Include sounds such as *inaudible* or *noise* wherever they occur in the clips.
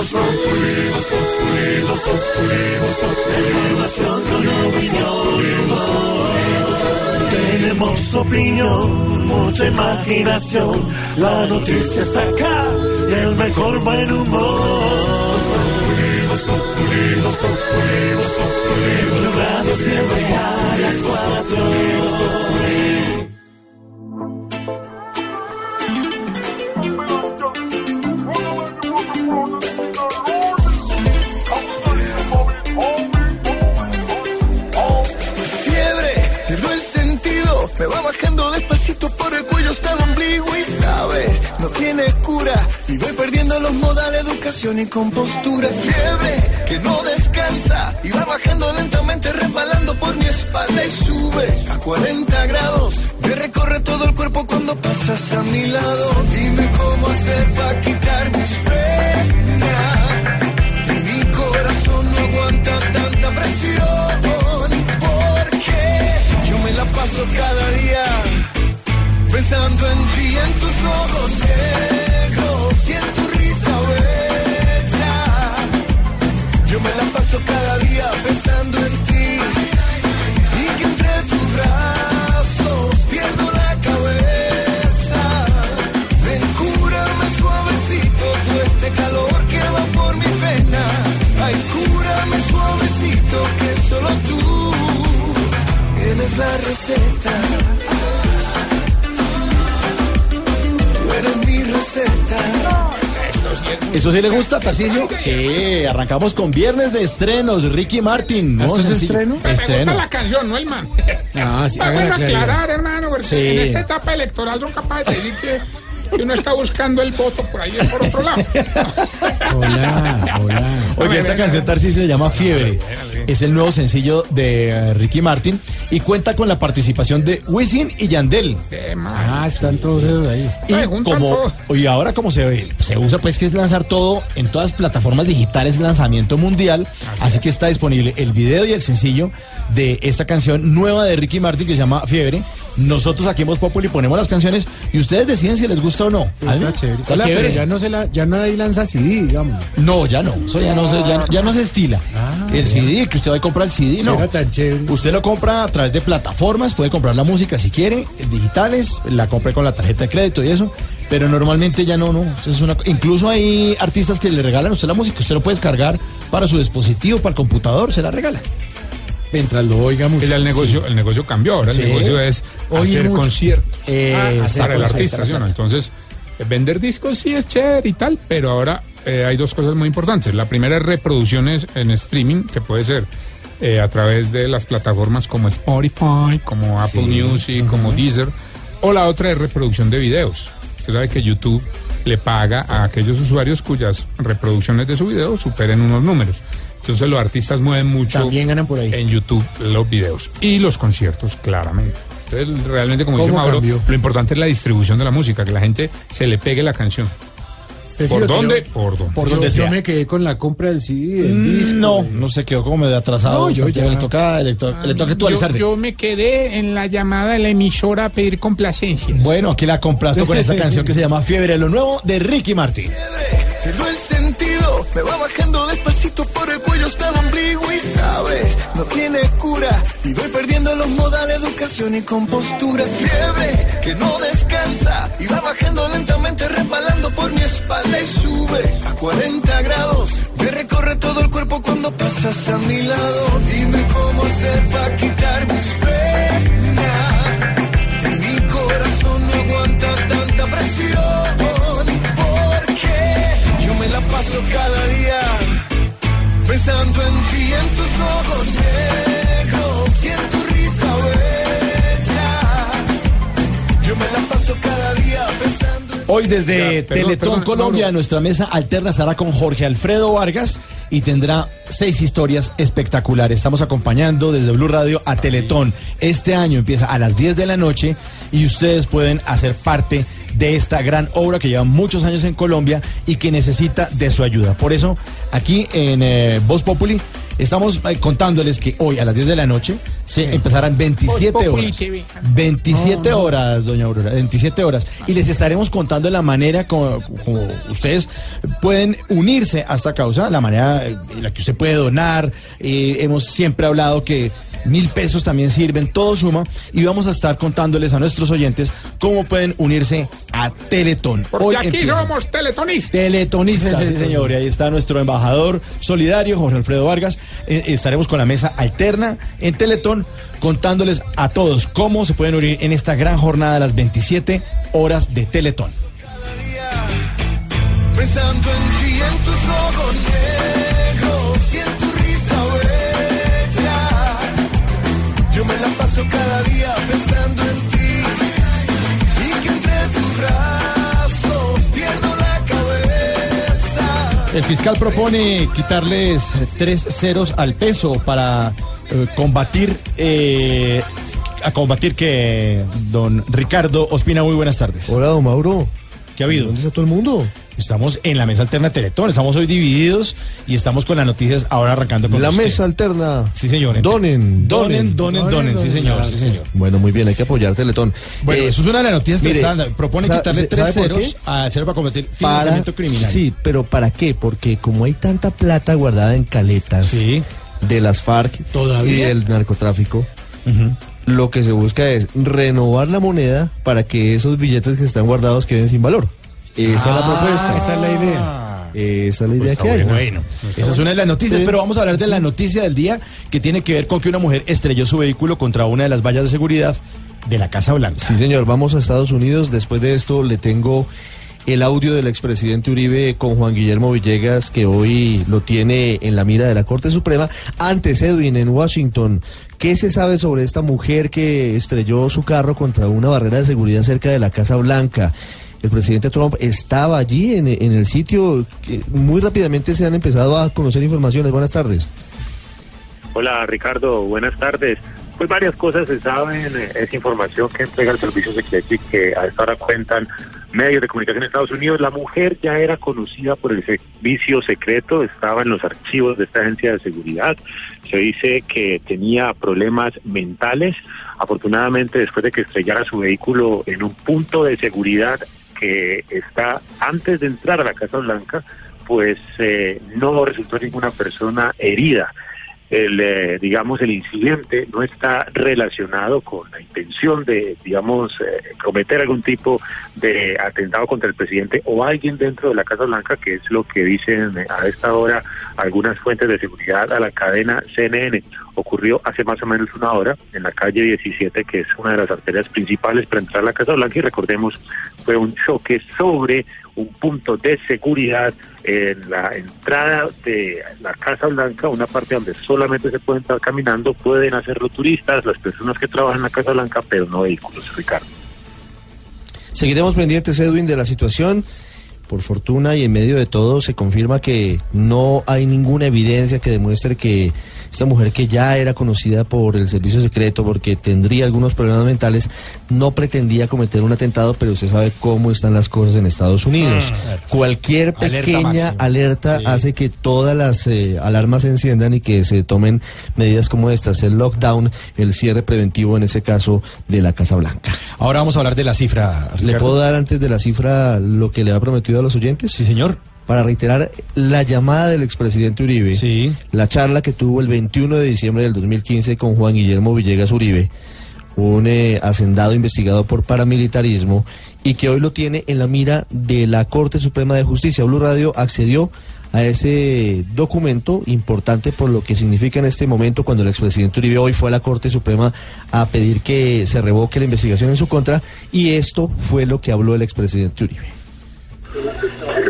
Voz Populi, Voz Populi. Tenemos opinión, mucha imaginación. La noticia está acá el mejor buen humor. Voz Populi, Voz Populi, Radio siempre a las cuatro. Despacito por el cuello hasta el ombligo y sabes, no tiene cura y voy perdiendo los modales, educación y compostura. Fiebre, que no descansa y va bajando lentamente resbalando por mi espalda y sube a 40 grados. Me recorre todo el cuerpo cuando pasas a mi lado. Dime cómo hacer para quitar mis penas. Que mi corazón no aguanta tanta presión. Porque yo me la paso cada día pensando en ti, en tus ojos negros y en tu risa bella. Yo me la paso cada día pensando en ti y que entre tus brazos pierdo la cabeza. Ven, cúrame suavecito todo este calor que va por mis venas. Ay, cúrame suavecito que solo tú tienes la receta. Tú eres mi receta. ¿Eso sí le gusta, Tarcisio? Sí, arrancamos con viernes de estrenos, Ricky Martin. ¿Esto es sencillo. estreno? Me gusta la canción, no el man. Ah, sí, Está bueno aclarar, hermano, porque Sí. en esta etapa electoral son capaces de decir que, que uno está buscando el voto por ahí, por otro lado. Hola, hola. *laughs* Oye, esta canción Tarcisio se llama Fiebre. Es el nuevo sencillo de eh, Ricky Martin y cuenta con la participación de Wisin y Yandel. Ah, están todos esos ahí. Y como y ahora como se ve, se usa pues que es lanzar todo en todas plataformas digitales, lanzamiento mundial, así que está disponible el video y el sencillo de esta canción nueva de Ricky Martin que se llama Fiebre. Nosotros aquí en Voz Populi ponemos las canciones y ustedes deciden si les gusta o no. ¿Ah, Está chévere. ¿Está Hola, chévere? pero ya no se la, ya no hay lanza CD, digamos. No, ya no, eso ya no se, ya, ya no se estila. Ah, el CD, que usted va a comprar el CD, no. Tan chévere. Usted lo compra a través de plataformas, puede comprar la música si quiere, digitales, la compre con la tarjeta de crédito y eso, pero normalmente ya no, no. Eso es una, incluso hay artistas que le regalan a usted la música, usted lo puede descargar para su dispositivo, para el computador, se la regala. Mientras lo oiga mucho. El, el negocio, el negocio cambió, ahora Sí. el negocio es Oír hacer mucho. conciertos Eh, para hacer el conciertos, artista, ¿sí o no? Entonces, eh, vender discos sí es chévere y tal, pero ahora eh, hay dos cosas muy importantes. La primera es reproducciones en streaming, que puede ser eh, a través de las plataformas como Spotify, como Apple Music, como Deezer, o la otra es reproducción de videos. Usted sabe que YouTube le paga a aquellos usuarios cuyas reproducciones de su video superen unos números. Entonces los artistas mueven mucho También ganan por ahí. en YouTube los videos y los conciertos, claramente. Entonces, realmente, como dice ¿Cómo Mauro, cambió? lo importante es la distribución de la música, que la gente se le pegue la canción. Pues sí, ¿Por dónde? Por dónde. Por Yo- donde yo me quedé con la compra del CD, del disco. No, no se quedó como medio atrasado. No, yo ya- Le toca, le to- le toca actualizarse. Yo, yo me quedé en la llamada de la emisora a pedir complacencias. Bueno, aquí la complato con esta canción que se llama *laughs* Fiebre, lo nuevo de Ricky Martin. fiebre, pierdo el sentido, me va bajando despacito por el cuello hasta el ombligo y sabes, no tiene cura y voy perdiendo los modales, educación y compostura. Fiebre que no descansa y va bajando lentamente resbalando por mi espalda y sube a 40 grados. Me recorre todo el cuerpo cuando pasas a mi lado. Dime cómo hacer para quitar mis penas. Que mi corazón no aguanta tanta presión. Paso cada día pensando en ti, en tus ojos negros y en tu risa bella. Yo me la paso cada día pensando en Hoy desde Ya, perdón, Teletón perdón, Colombia, Mauro. nuestra mesa alterna estará con Jorge Alfredo Vargas y tendrá seis historias espectaculares. Estamos acompañando desde Blue Radio a Teletón. Este año empieza a las 10 de la noche y ustedes pueden hacer parte de esta gran obra que lleva muchos años en Colombia y que necesita de su ayuda. Por eso, aquí en eh, Voz Populi Estamos eh, contándoles que hoy a las 10 de la noche se empezarán 27 Voz Populi horas. TV. 27 horas, doña Aurora, 27 horas. Y les estaremos contando la manera como, como ustedes pueden unirse a esta causa, la manera eh, en la que usted puede donar. Eh, hemos siempre hablado que mil pesos también sirven, todo suma. Y vamos a estar contándoles a nuestros oyentes cómo pueden unirse a Teletón. Porque Hoy aquí empieza. somos teletonistas. Teletonistas, sí señor. Y ahí está nuestro embajador solidario, Jorge Alfredo Vargas. Eh, estaremos con la mesa alterna en Teletón contándoles a todos cómo se pueden unir en esta gran jornada de las 27 horas de Teletón. Pensando en ti, en tus ojos cada día pensando en ti. Y que entre tus brazos pierdo la cabeza. El fiscal propone quitarles tres ceros al peso para eh, combatir eh, a combatir que don Ricardo Ospina, muy buenas tardes. Hola, don Mauro. ¿Qué ha habido? ¿Dónde está todo el mundo? Estamos en la mesa alterna de Teletón, estamos hoy divididos y estamos con las noticias ahora arrancando con La usted. mesa alterna. Sí, señor. Donen, Donen, donen, donen, sí, señor, sí, señor. Bueno, muy bien, hay que apoyar Teletón. Bueno, Eh, eso es una de las noticias que mire, están dando. Propone quitarle tres ¿sabe por ceros a cero para combatir para, financiamiento criminal. Sí, pero ¿para qué? Porque como hay tanta plata guardada en caletas Sí. de las FARC ¿Todavía? y del narcotráfico, lo que se busca es renovar la moneda para que esos billetes que están guardados queden sin valor. Esa es la propuesta. esa es la idea. Ah. Esa es la idea Está que hay. bueno. Esa es una de las noticias, Sí. pero vamos a hablar de la noticia del día que tiene que ver con que una mujer estrelló su vehículo contra una de las vallas de seguridad de la Casa Blanca. Sí, señor, vamos a Estados Unidos. Después de esto le tengo el audio del expresidente Uribe con Juan Guillermo Villegas, que hoy lo tiene en la mira de la Corte Suprema. Antes, Edwin, en Washington, ¿qué se sabe sobre esta mujer que estrelló su carro contra una barrera de seguridad cerca de la Casa Blanca? El presidente Trump estaba allí en, el sitio. Muy rápidamente se han empezado a conocer informaciones. Buenas tardes. Hola Ricardo, buenas tardes. Pues varias cosas se saben, es información que entrega el Servicio Secreto y que a esta hora cuentan medios de comunicación de Estados Unidos. La mujer ya era conocida por el servicio secreto, estaba en los archivos de esta agencia de seguridad. Se dice que tenía problemas mentales. Afortunadamente, después de que estrellara su vehículo en un punto de seguridad que está antes de entrar a la Casa Blanca, pues eh, no resultó ninguna persona herida el, eh, digamos, el incidente no está relacionado con la intención de, digamos, eh, cometer algún tipo de atentado contra el presidente o alguien dentro de la Casa Blanca, que es lo que dicen a esta hora algunas fuentes de seguridad a la cadena CNN. Ocurrió hace más o menos una hora en la calle 17, que es una de las arterias principales para entrar a la Casa Blanca, y recordemos, fue un choque sobre un punto de seguridad en la entrada de la Casa Blanca, una parte donde solamente se pueden estar caminando, pueden hacerlo turistas, las personas que trabajan en la Casa Blanca, pero no vehículos, Ricardo. Seguiremos pendientes, Edwin, de la situación. Por fortuna y en medio de todo se confirma que no hay ninguna evidencia que demuestre que esta mujer que ya era conocida por el servicio secreto porque tendría algunos problemas mentales, no pretendía cometer un atentado, pero usted sabe cómo están las cosas en Estados Unidos. Cualquier Alerta pequeña alerta Sí. hace que todas las eh, alarmas se enciendan y que se tomen medidas como estas, el lockdown, el cierre preventivo en ese caso de la Casa Blanca. Ahora vamos a hablar de la cifra. ¿Le puedo dar antes de la cifra lo que le ha prometido a los oyentes? Sí, señor. Para reiterar la llamada del expresidente Uribe, Sí. la charla que tuvo el 21 de diciembre del 2015 con Juan Guillermo Villegas Uribe, un eh, hacendado investigado por paramilitarismo y que hoy lo tiene en la mira de la Corte Suprema de Justicia. Blue Radio accedió a ese documento importante por lo que significa en este momento cuando el expresidente Uribe hoy fue a la Corte Suprema a pedir que se revoque la investigación en su contra y esto fue lo que habló el expresidente Uribe.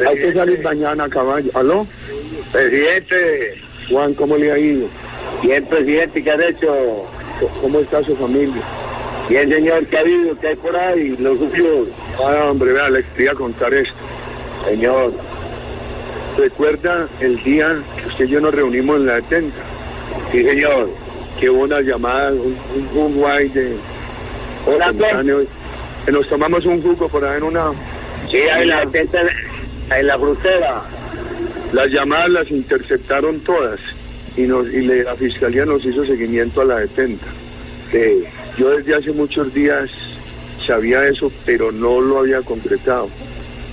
Hay que salir mañana, caballo. ¿Aló? Presidente. Juan, ¿cómo le ha ido? Bien, presidente, ¿qué ha hecho? ¿Cómo está su familia? Bien, señor, ¿qué ha habido? ¿Qué hay por ahí? Los suyos. Ah, hombre, vea, le quería contar esto. Señor, ¿recuerda el día que usted y yo nos reunimos en la 70? Sí, señor. Que hubo una llamada, un, ahí de... Hola, Que nos tomamos un jugo por ahí en una... Sí, en la 70, en la frutera. Las llamadas las interceptaron todas. y, nos, y la fiscalía nos hizo seguimiento a la detenta. Eh, yo desde hace muchos días sabía eso, pero no lo había concretado.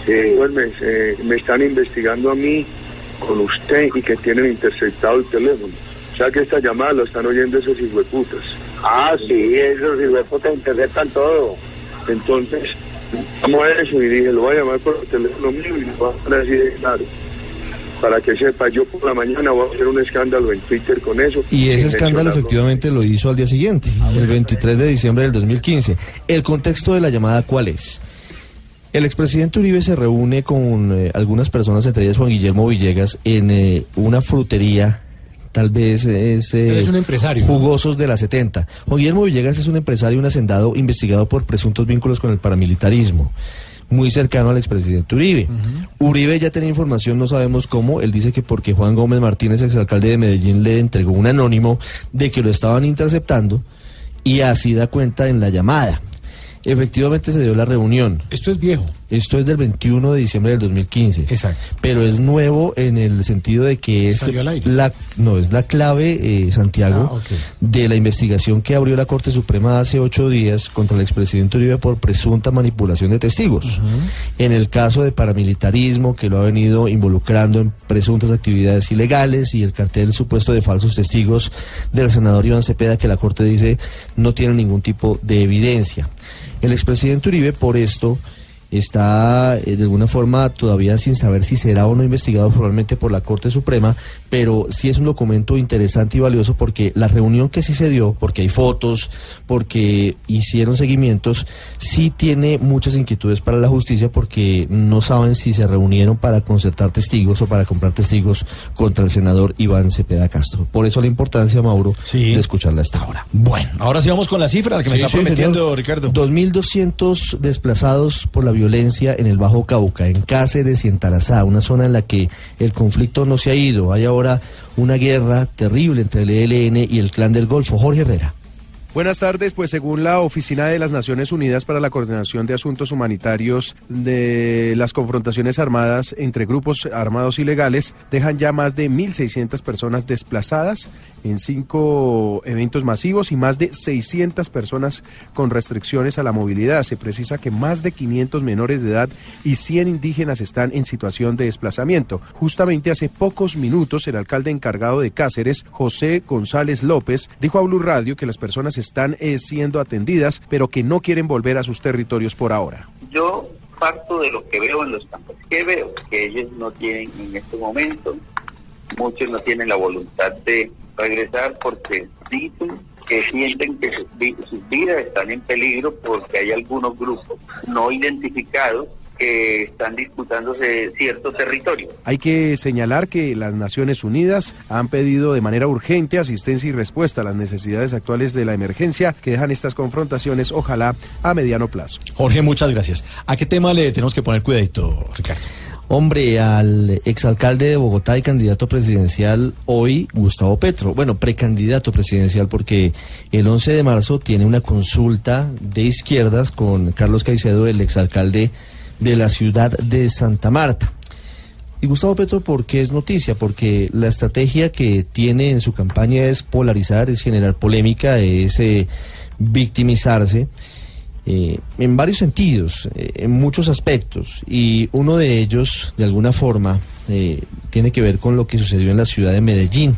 Eh, pues me, eh, me están investigando a mí con usted y que tienen interceptado el teléfono. O sea que esta llamada lo están oyendo esos hijueputas. Ah, sí, esos hijueputas interceptan todo. Entonces, vamos a eso y dije, lo voy a llamar por el teléfono mío y lo voy a poner así de claro. Para que sepa, yo por la mañana voy a hacer un escándalo en Twitter con eso. Y ese escándalo efectivamente lo hizo al día siguiente, el 23 de diciembre del 2015. ¿El contexto de la llamada cuál es? El expresidente Uribe se reúne con eh, algunas personas, entre ellas Juan Guillermo Villegas, en eh, una frutería, tal vez es... eh, es un empresario. Jugosos de la 70. Juan Guillermo Villegas es un empresario y un hacendado investigado por presuntos vínculos con el paramilitarismo, muy cercano al expresidente Uribe. Uribe ya tenía información, no sabemos cómo, él dice que porque Juan Gómez Martínez, exalcalde de Medellín, le entregó un anónimo de que lo estaban interceptando y así da cuenta en la llamada. Efectivamente se dio la reunión. Esto es viejo. Esto es del 21 de diciembre del 2015. Exacto. Pero es nuevo en el sentido de que es Salió al aire. la no es la clave eh, Santiago Ah, de la investigación que abrió la Corte Suprema hace ocho días contra el expresidente Uribe por presunta manipulación de testigos. En el caso de paramilitarismo que lo ha venido involucrando en presuntas actividades ilegales y el cartel supuesto de falsos testigos del senador Iván Cepeda que la Corte dice no tiene ningún tipo de evidencia. El expresidente Uribe por esto está eh, de alguna forma todavía sin saber si será o no investigado probablemente por la Corte Suprema, pero sí es un documento interesante y valioso porque la reunión que sí se dio, porque hay fotos, porque hicieron seguimientos, sí tiene muchas inquietudes para la justicia porque no saben si se reunieron para concertar testigos o para comprar testigos contra el senador Iván Cepeda Castro. Por eso la importancia, Mauro, Sí. de escucharla a esta hora. Bueno, ahora sí vamos con la cifra que me está sí, prometiendo señor. Ricardo. 2.200 desplazados por la violencia en el Bajo Cauca, en Cáceres y en Tarazá, una zona en la que el conflicto no se ha ido. Hay ahora una guerra terrible entre el ELN y el Clan del Golfo. Jorge Herrera. Buenas tardes, pues según la Oficina de las Naciones Unidas para la Coordinación de Asuntos Humanitarios de las confrontaciones armadas entre grupos armados ilegales, dejan ya más de 1.600 personas desplazadas en cinco eventos masivos y más de 600 personas con restricciones a la movilidad. Se precisa que más de 500 menores de edad y 100 indígenas están en situación de desplazamiento. Justamente hace pocos minutos el alcalde encargado de Cáceres, José González López, dijo a Blue Radio que las personas están eh, siendo atendidas, pero que no quieren volver a sus territorios por ahora. Yo parto de lo que veo en los campos. ¿Qué veo? Que ellos no tienen en este momento, muchos no tienen la voluntad de regresar porque dicen que sienten que sus vidas están en peligro porque hay algunos grupos no identificados que están disputándose cierto territorio. Hay que señalar que las Naciones Unidas han pedido de manera urgente asistencia y respuesta a las necesidades actuales de la emergencia que dejan estas confrontaciones, ojalá a mediano plazo. Jorge, muchas gracias. ¿A qué tema le tenemos que poner cuidadito, Ricardo? Hombre, al exalcalde de Bogotá y candidato presidencial hoy, Gustavo Petro. Bueno, precandidato presidencial porque el 11 de marzo tiene una consulta de izquierdas con Carlos Caicedo, el exalcalde de la ciudad de Santa Marta. Y Gustavo Petro, ¿por qué es noticia? Porque la estrategia que tiene en su campaña es polarizar, es generar polémica, es eh, victimizarse eh, en varios sentidos, eh, en muchos aspectos. Y uno de ellos, de alguna forma, tiene que ver con lo que sucedió en la ciudad de Medellín.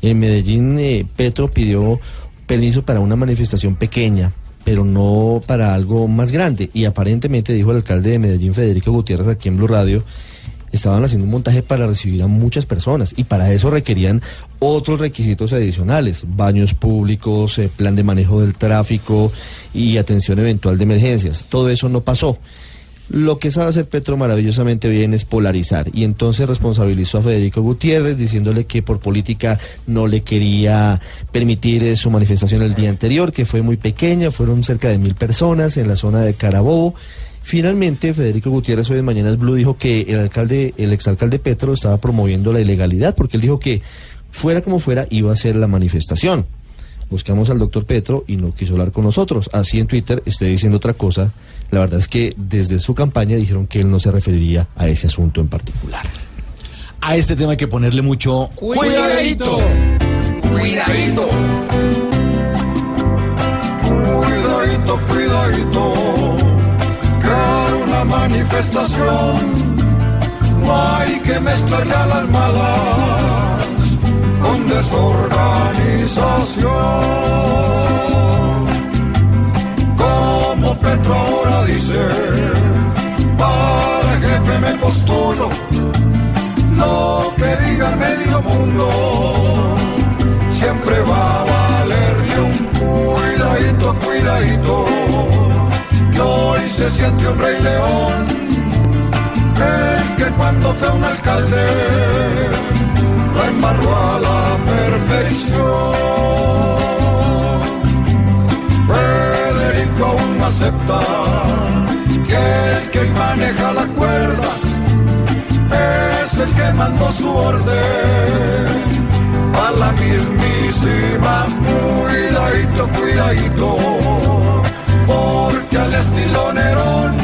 En Medellín, Petro pidió permiso para una manifestación pequeña, pero no para algo más grande. Y aparentemente, dijo el alcalde de Medellín, Federico Gutiérrez, aquí en Blue Radio, estaban haciendo un montaje para recibir a muchas personas y para eso requerían otros requisitos adicionales, baños públicos, eh, plan de manejo del tráfico y atención eventual de emergencias. Todo eso no pasó. Lo que sabe hacer Petro maravillosamente bien es polarizar y entonces responsabilizó a Federico Gutiérrez diciéndole que por política no le quería permitir eh, su manifestación el día anterior, que fue muy pequeña, fueron cerca de mil personas en la zona de Carabobo. Finalmente, Federico Gutiérrez hoy en Mañanas Blue dijo que el alcalde, el exalcalde Petro estaba promoviendo la ilegalidad porque él dijo que fuera como fuera iba a ser la manifestación. Buscamos al doctor Petro y no quiso hablar con nosotros. Así en Twitter esté diciendo otra cosa. La verdad es que desde su campaña dijeron que él no se referiría a ese asunto en particular. a este tema hay que ponerle mucho Cuidadito. Cuidadito. Cuidadito, cuidadito. Que una manifestación. No hay que mezclarle a las malas desorganización. Como Petro ahora dice, para jefe me postulo lo que diga el medio mundo siempre va a valerle un cuidadito, cuidadito, que hoy se siente un rey león, el que cuando fue un alcalde lo embarró a la perfección. Federico aún no acepta que el que maneja la cuerda es el que mandó su orden a la mismísima. Cuidadito, cuidadito, porque al estilo Nerón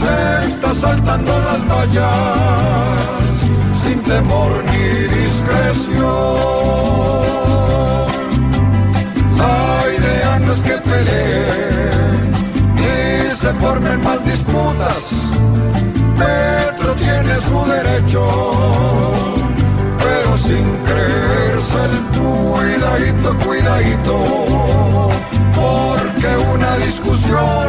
se está saltando las vallas sin temor ni discreción. La idea no es que peleen ni se formen más disputas. Petro tiene su derecho, pero sin creerse el cuidadito, cuidadito, porque una discusión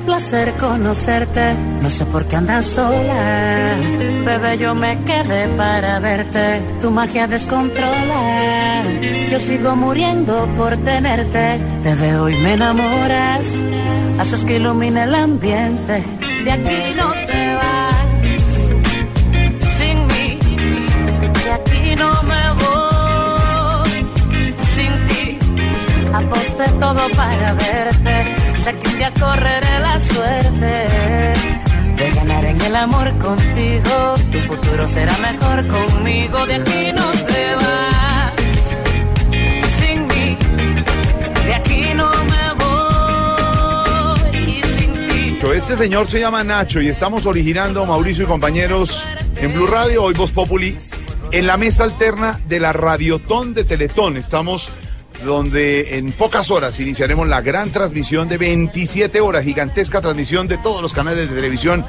Placer conocerte. No sé por qué andas sola. Bebé, yo me quedé para verte. Tu magia descontrola. Yo sigo muriendo por tenerte. Te veo y me enamoras. Haces que ilumine el ambiente. De aquí no te vas. Sin mí, de aquí no me voy. Sin ti, aposté todo para verte. Sé que un día correré la suerte de ganar en el amor contigo. Tu futuro será mejor conmigo. De aquí no te vas. Sin mí, de aquí no me voy. Sin ti. Este señor se llama Nacho y estamos originando, Mauricio y compañeros, en Blue Radio, hoy Voz Populi, en la mesa alterna de la Radiotón de Teletón. Estamos donde en pocas horas iniciaremos la gran transmisión de 27 horas, gigantesca transmisión de todos los canales de televisión,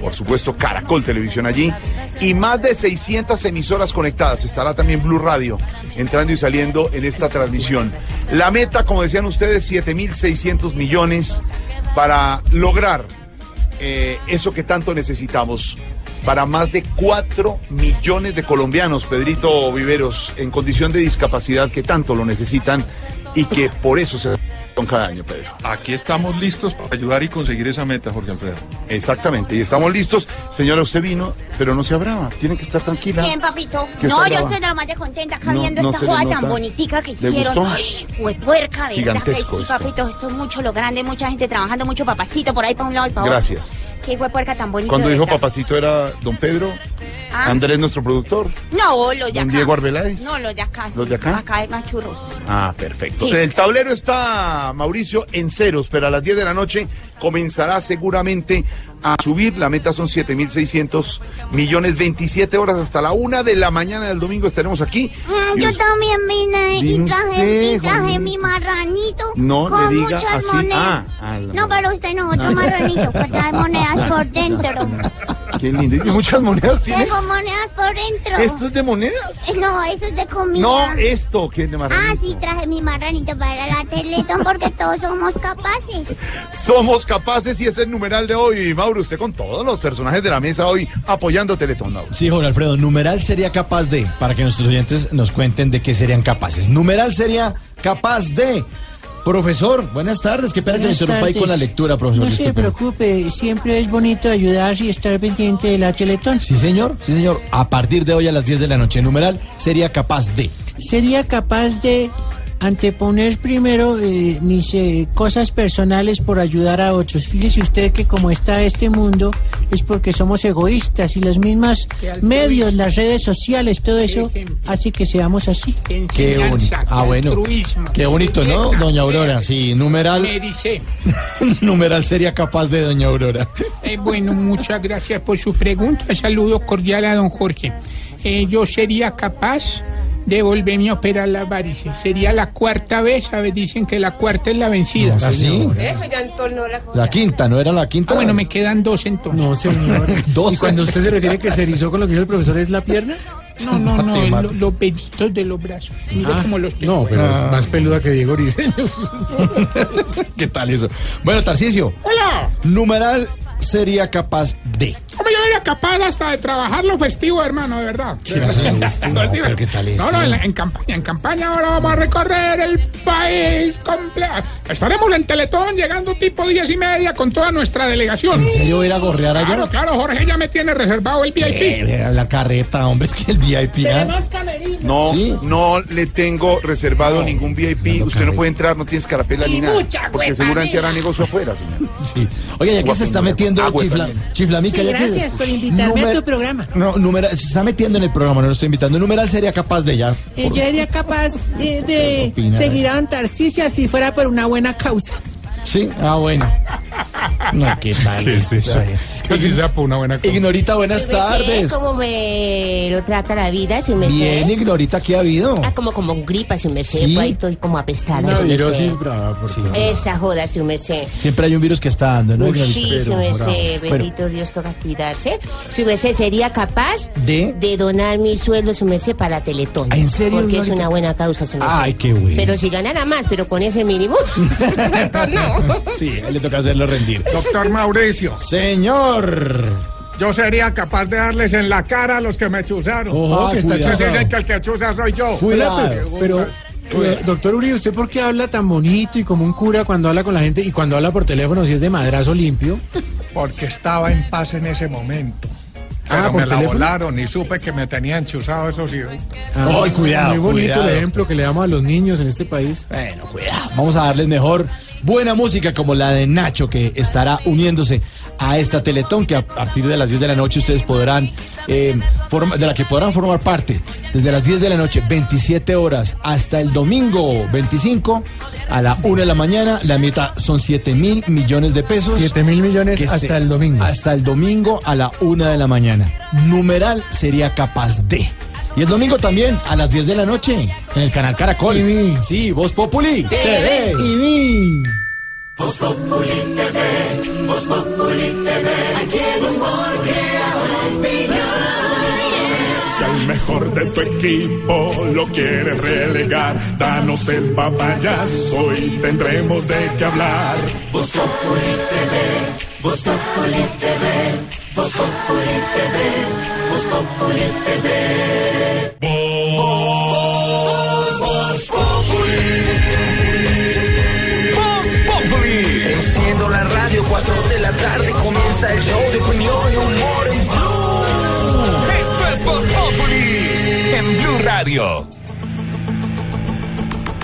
por supuesto Caracol Televisión allí, y más de 600 emisoras conectadas. Estará también Blue Radio entrando y saliendo en esta transmisión. La meta, como decían ustedes, 7.600 millones para lograr eh, eso que tanto necesitamos para más de 4 millones de colombianos, Pedrito Viveros, en condición de discapacidad que tanto lo necesitan y que por eso se con cada año, Pedro. Aquí estamos listos para ayudar y conseguir esa meta, Jorge Alfredo. Exactamente, y estamos listos. Señora, usted vino, pero no se brava, tiene que estar tranquila. Bien, papito. ¿Qué No, yo estoy de lo más de contenta acá No, viendo no esta joda tan bonitica que ¿Le hicieron. gustó? Ay, huepuerca, ¿verdad? Que Gigantesco sí, esto. papito, esto es mucho lo grande, mucha gente trabajando, mucho papacito por ahí para un lado y para otro. Gracias. Qué huepuerca tan bonito. Cuando dijo papacito era don Pedro, Ah. Andrés nuestro productor. No, los de Don acá. Diego Arbeláez. No, los de acá. ¿Los de acá? Acá hay más churros. Ah, perfecto. Sí. El tablero está, Mauricio, en ceros, pero a las 10 de la noche comenzará seguramente a subir. La meta son 7.600 millones, 27 horas hasta la una de la mañana del domingo estaremos aquí. Mm, yo también vine y ¿Vino traje, usted, y traje mi marranito No con le diga muchas así. monedas. Ah, no, pero usted no, otro marranito que trae monedas *laughs* por dentro. *laughs* Qué lindo. ¿Y muchas monedas tiene? Tengo monedas por dentro. ¿Esto es de monedas? Eh, No, eso es de comida. No, esto, ¿qué es de Ah, marranito? sí, traje mi marranito para la Teletón porque todos somos capaces. *laughs* Somos capaces y ese es el numeral de hoy. Mauro, usted con todos los personajes de la mesa hoy apoyando Teletón, Mauro. Sí, Jorge Alfredo, numeral sería capaz de, para que nuestros oyentes nos cuenten de qué serían capaces. Numeral sería capaz de Profesor, buenas tardes. Qué pena que Buenas interrumpa ahí con la lectura, profesor. No se preocupe, siempre es bonito ayudar y estar pendiente de la Teletón. Sí, señor. Sí, señor. A partir de hoy a las 10 de la noche, numeral sería capaz de. Sería capaz de anteponer primero eh, mis eh, cosas personales por ayudar a otros. Fíjese usted que como está este mundo es porque somos egoístas y los mismos medios, las redes sociales, todo eso hace que seamos así. Qué bonito. Ah, bueno. Qué bonito, ¿no, doña Aurora? Sí, numeral, Me dice, *laughs* numeral sería capaz de doña Aurora. eh, bueno, muchas gracias por su pregunta. Saludo cordial a don Jorge. Eh, yo sería capaz de volverme a operar las varices. Sería la cuarta vez, ¿sabes? Dicen que la cuarta es la vencida. No, ¿Ah, sí? Eso ya en torno a la La quinta, ¿no era la quinta? Ah, bueno, me quedan dos entonces. No, señor. *laughs* Dos. Y cuando usted se refiere que se erizó con lo que dijo el profesor, ¿es la pierna? No, no, no, lo- los pelitos de los brazos. Mira Ah, cómo los tengo. No, pero Ah. más peluda que Diego Briseños. *laughs* ¿Qué tal eso? Bueno, Tarcicio, Hola. numeral sería capaz de. Hombre, yo era capaz hasta de trabajar los festivos, hermano, de verdad. Este? No, ¿qué tal este? No, no, en, la- en campaña, en campaña ahora vamos a recorrer el país completo. Estaremos en Teletón llegando tipo diez y media con toda nuestra delegación. ¿En serio ir a gorrear allá? Claro, claro, Jorge ya me tiene reservado el VIP. Eh, la carreta, hombre, es que el VIP. ¿ah? camerino. No, Sí. no le tengo reservado ningún VIP. Usted no puede entrar, no tiene escarapela ni nada. mucha Porque seguramente hará negocio afuera, señor. Sí. Oye, ya que se está metiendo chifla, chiflamica, Sí, ya gracias por invitarme a tu programa. No, numeral, se está metiendo en el programa, no lo estoy invitando. Numeral sería capaz de ya. Eh, yo sería capaz eh, de seguir a Don Tarcisio si fuera por una buena causa. Sí, ah, bueno. No, ¿qué tal? ¿Qué es eso? Ay, Es que así sea por una buena cosa. Ignorita, buenas merced, tardes. ¿Cómo me lo trata la vida, su merced? Bien, Ignorita, ¿qué ha habido? Ah, como, como gripa, su merced. Sí. Pues ahí estoy como apestada, Una merced. virosis brava, por favor. Esa joda, su merced. Siempre hay un virus que está dando, ¿no, Ignorita? Sí, su merced, Bueno. bendito Dios, toca cuidarse. Su merced sería capaz ¿De? de donar mi sueldo, su merced, para Teletón. ¿Ah, en serio, Porque es una buena causa, su merced. Ay, qué bueno. Pero si ganara más, pero con ese mínimo, *laughs* no. *laughs* Sí, a él le toca hacerlo rendir. Doctor Mauricio, Señor. yo sería capaz de darles en la cara a los que me chuzaron. Ojo, Ah, que está chuzado. que el que chuza soy yo. Cuidado. Pero, pero, eh, doctor Uribe, ¿usted por qué habla tan bonito y como un cura cuando habla con la gente y cuando habla por teléfono si es de madrazo limpio? Porque estaba en paz en ese momento. Ah, Pero ¿por me la teléfono? volaron y supe que me tenían chuzado esos hijos. Ah, Ay, cuidado, Muy bonito cuidado. el ejemplo que le damos a los niños en este país. Bueno, cuidado. Vamos a darles mejor buena música como la de Nacho que estará uniéndose a esta Teletón que a partir de las 10 de la noche ustedes podrán, eh, forma- de la que podrán formar parte desde las 10 de la noche, 27 horas hasta el domingo 25 a la 1 de la mañana. La meta son 7 mil millones de pesos. 7 mil millones hasta se- el domingo. Hasta el domingo a la 1 de la mañana. Numeral sería capaz de. Y el domingo también a las 10 de la noche en el canal Caracol. TV. Sí, Voz Populi. TV. Y vi. Voz Populi TV, Voz Populi TV. Aquí el humor opinión. Si al mejor de tu equipo lo quieres relegar, danos el papayazo y tendremos de qué hablar. Voz Populi TV, Voz Populi TV, Voz Populi TV, Voz Populi TV. Voz, Voz. Voz Populi. Enciendo la radio, 4 de la tarde comienza el show de opinión y humor en Blue. Esto es Voz Populi en Blue Radio.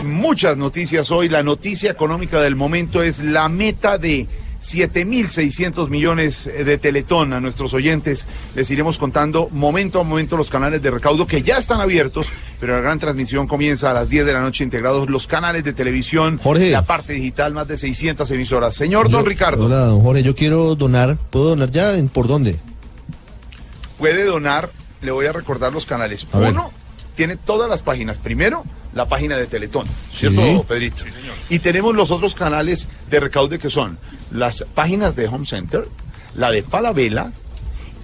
Muchas noticias hoy. La noticia económica del momento es la meta de 7.600 millones de Teletón a nuestros oyentes. Les iremos contando momento a momento los canales de recaudo que ya están abiertos, pero la gran transmisión comienza a las 10 de la noche integrados los canales de televisión, Jorge. la parte digital, más de 600 emisoras. Señor Don Ricardo, Hola, don Jorge, yo quiero donar. ¿Puedo donar ya? ¿En- ¿Por dónde? puede donar, le voy a recordar los canales. A ver. Uno, tiene todas las páginas. Primero, la página de Teletón, ¿cierto, Sí. Pedrito? Y tenemos los otros canales de recaude que son las páginas de Home Center, la de Falabella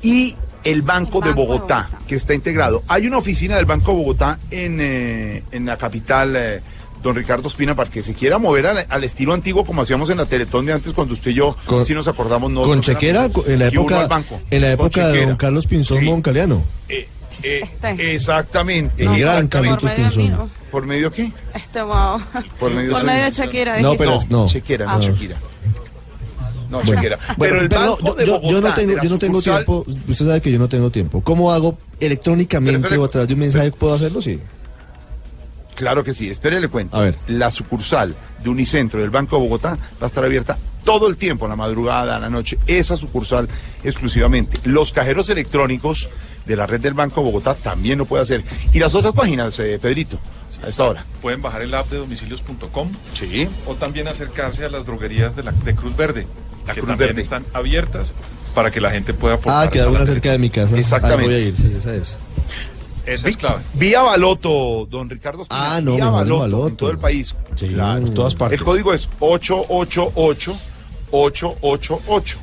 y el Banco de Bogotá, que está integrado. Hay una oficina del Banco de Bogotá en, eh, en la capital, eh, don Ricardo Espina, para que se quiera mover al, al estilo antiguo como hacíamos en la Teletón de antes, cuando usted y yo Con- sí nos acordamos. No, Con chequera, en la época, banco. en la Con época de don Carlos Pinzón Sí. Moncaliano. Eh, Eh, Este. Exactamente. No, exactamente. por. ¿Por medio qué? Este, wow. Por medio, Por medio de Shakira. No, pero no. Shakira, no, Ah. Shakira. No, Bueno, Shakira. bueno, pero el pero banco yo, de yo- yo no tengo, yo no tengo sucursal- tiempo. Usted sabe que yo no tengo tiempo. ¿Cómo hago electrónicamente Pero, pero- o a través de un mensaje puedo hacerlo? Sí. Claro que sí, espere le cuento. A ver. La sucursal de Unicentro del Banco de Bogotá va a estar abierta todo el tiempo, en la madrugada, en la noche. Esa sucursal exclusivamente. Los cajeros electrónicos de la red del Banco de Bogotá también lo puede hacer. Y las otras páginas, eh, Pedrito, a esta hora. Pueden bajar el app de domicilios.com Sí. o también acercarse a las droguerías de, la, de Cruz Verde, La que Cruz también Verde. están abiertas para que la gente pueda aportar. Ah, queda una cerca de mi casa. Exactamente. Ahí voy a ir, sí, esa es. Esa es clave. Vía Baloto, don Ricardo. Espina, Ah, no, Vía Baloto, Baloto. en todo el país. Sí, en todas partes. El código es 888 888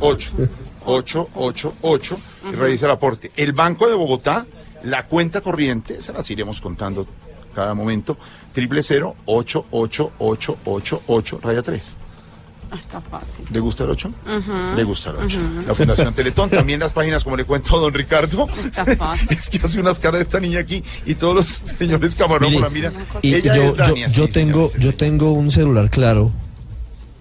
8 8 8 888 y realiza el aporte. El Banco de Bogotá, la cuenta corriente, se las iremos contando cada momento, triple cero ocho ocho ocho ocho ocho raya 3. Ah, Está fácil. ¿Le gusta el 8? Ujú. Le gusta el 8. Ujú. La Fundación Teletón, también las páginas, como le cuento a don Ricardo. *laughs* Está fácil. es que hace unas caras de esta niña aquí y todos los señores camarógrafos la miran. Y Ella yo, es Dania, yo, yo sí, tengo, yo tengo un celular claro.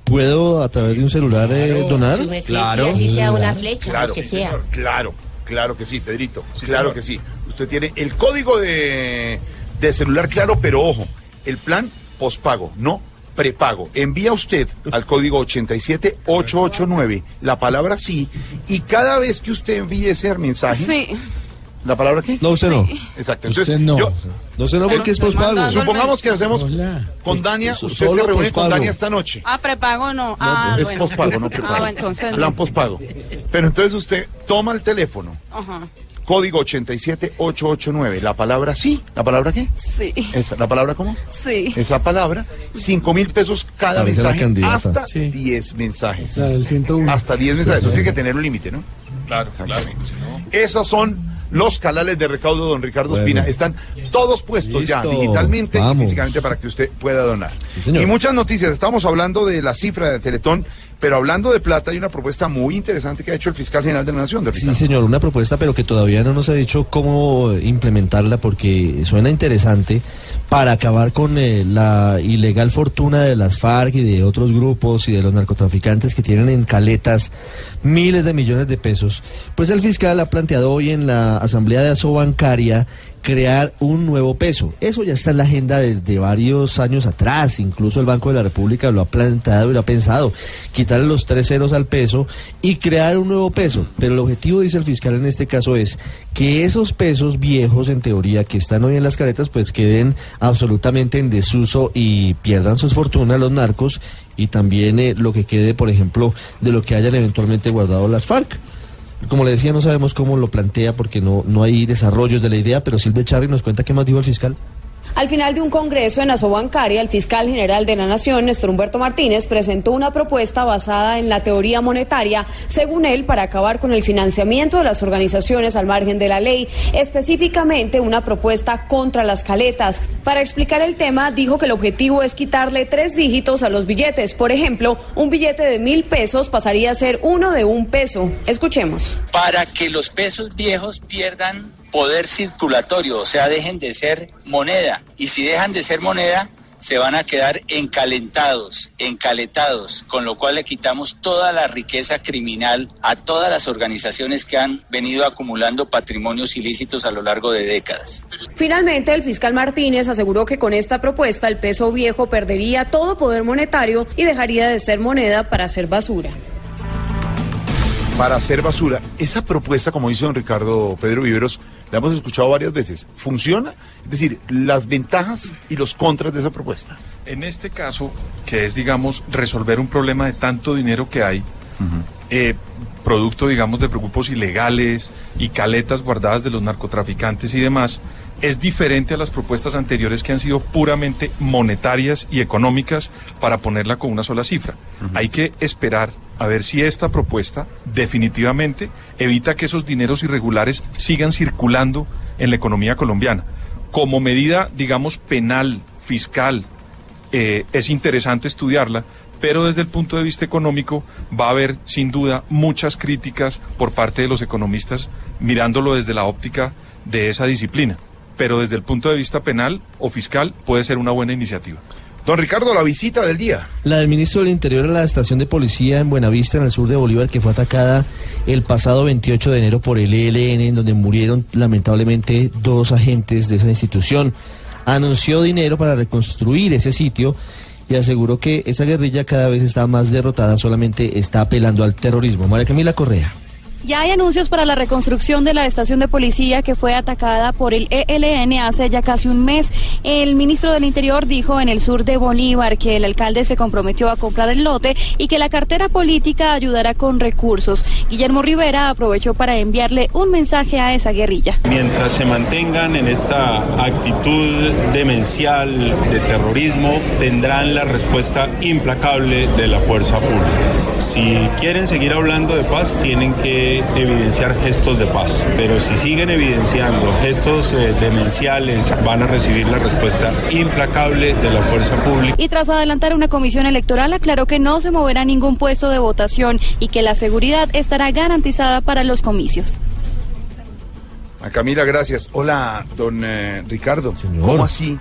¿Puedo a través de un celular eh, donar? Sí, así sea una flecha, Claro, lo que sí, sea. señor, claro, claro que sí, Pedrito. claro que sí. Usted tiene el código de, de celular claro, pero ojo, el plan pospago, no prepago. Envía usted al código *laughs* 87889 la palabra sí y cada vez que usted envíe ese mensaje, Sí. ¿La palabra qué? No, usted no. Exacto. Usted Entonces, no. yo- No sé, no, porque es pospago. supongamos que hacemos con Dania, usted se reúne con. Dania esta noche. Ah, prepago no. Ah, es bueno. pospago, no prepago. Ah, entonces Plan no. pospago. Pero entonces usted toma el teléfono, Ajá. código 87889, la palabra sí, ¿la palabra qué? Sí. Esa, ¿La palabra cómo? Sí. Esa palabra, 5 mil pesos cada mensaje, hasta Sí. 10 mensajes. La del 101. Hasta 10 mensajes, eso tiene que tener un límite, ¿no? Claro, claro. Esos son los canales de recaudo de don Ricardo Bueno. Espina. Están todos puestos ya digitalmente y físicamente para que usted pueda donar. y muchas noticias. Estamos hablando de la cifra de Teletón, pero hablando de plata hay una propuesta muy interesante que ha hecho el fiscal general de la Nación, de Sí, señor, una propuesta, pero que todavía no nos ha dicho cómo implementarla porque suena interesante para acabar con eh, la ilegal fortuna de las FARC y de otros grupos y de los narcotraficantes que tienen en caletas miles de millones de pesos. Pues el fiscal ha planteado hoy en la Asamblea de Asobancaria crear un nuevo peso. Eso ya está en la agenda desde varios años atrás. Incluso el Banco de la República lo ha planteado y lo ha pensado. Quitarle los tres ceros al peso y crear un nuevo peso. Pero el objetivo, dice el fiscal en este caso, es que esos pesos viejos, en teoría, que están hoy en las caretas, pues queden absolutamente en desuso y pierdan sus fortunas los narcos y también eh, lo que quede, por ejemplo, de lo que hayan eventualmente guardado las FARC. Como le decía, no sabemos cómo lo plantea porque no, no hay desarrollos de la idea, pero Silvia Charri nos cuenta qué más dijo el fiscal. Al final de un congreso en Asobancaria, el fiscal general de la Nación, Néstor Humberto Martínez, presentó una propuesta basada en la teoría monetaria, según él, para acabar con el financiamiento de las organizaciones al margen de la ley, específicamente una propuesta contra las caletas. Para explicar el tema, dijo que el objetivo es quitarle tres dígitos a los billetes. Por ejemplo, un billete de mil pesos pasaría a ser uno de un peso. Escuchemos. para que los pesos viejos pierdan poder circulatorio, o sea, dejen de ser moneda. Y si dejan de ser moneda, se van a quedar encalentados, encaletados, con lo cual le quitamos toda la riqueza criminal a todas las organizaciones que han venido acumulando patrimonios ilícitos a lo largo de décadas. Finalmente, el fiscal Martínez aseguró que con esta propuesta el peso viejo perdería todo poder monetario y dejaría de ser moneda para ser basura. Para hacer basura. Esa propuesta, como dice don Ricardo Pedro Viveros, la hemos escuchado varias veces. ¿Funciona? Es decir, las ventajas y los contras de esa propuesta. En este caso, que es, digamos, resolver un problema de tanto dinero que hay, eh, producto, digamos, de grupos ilegales y caletas guardadas de los narcotraficantes y demás, es diferente a las propuestas anteriores que han sido puramente monetarias y económicas para ponerla con una sola cifra. Hay que esperar a ver si esta propuesta definitivamente evita que esos dineros irregulares sigan circulando en la economía colombiana. Como medida, digamos, penal, fiscal, eh, es interesante estudiarla, pero desde el punto de vista económico va a haber sin duda muchas críticas por parte de los economistas mirándolo desde la óptica de esa disciplina. Pero desde el punto de vista penal o fiscal puede ser una buena iniciativa. Don Ricardo, la visita del día. La del ministro del Interior a la estación de policía en Buenavista, en el sur de Bolívar, que fue atacada el pasado 28 de enero por el ELN, en donde murieron lamentablemente dos agentes de esa institución. Anunció dinero para reconstruir ese sitio y aseguró que esa guerrilla cada vez está más derrotada, solamente está apelando al terrorismo. María Camila Correa. Ya hay anuncios para la reconstrucción de la estación de policía que fue atacada por el ELN hace ya casi un mes. El ministro del Interior dijo en el sur de Bolívar que el alcalde se comprometió a comprar el lote y que la cartera política ayudará con recursos. Guillermo Rivera aprovechó para enviarle un mensaje a esa guerrilla. Mientras se mantengan en esta actitud demencial de terrorismo, tendrán la respuesta implacable de la fuerza pública. Si quieren seguir hablando de paz, tienen que evidenciar gestos de paz. Pero si siguen evidenciando gestos eh, demenciales, van a recibir la respuesta implacable de la fuerza pública. Y tras adelantar una comisión electoral, aclaró que no se moverá ningún puesto de votación y que la seguridad estará garantizada para los comicios. A Camila, gracias. Hola, don eh, Ricardo. ¿Cómo así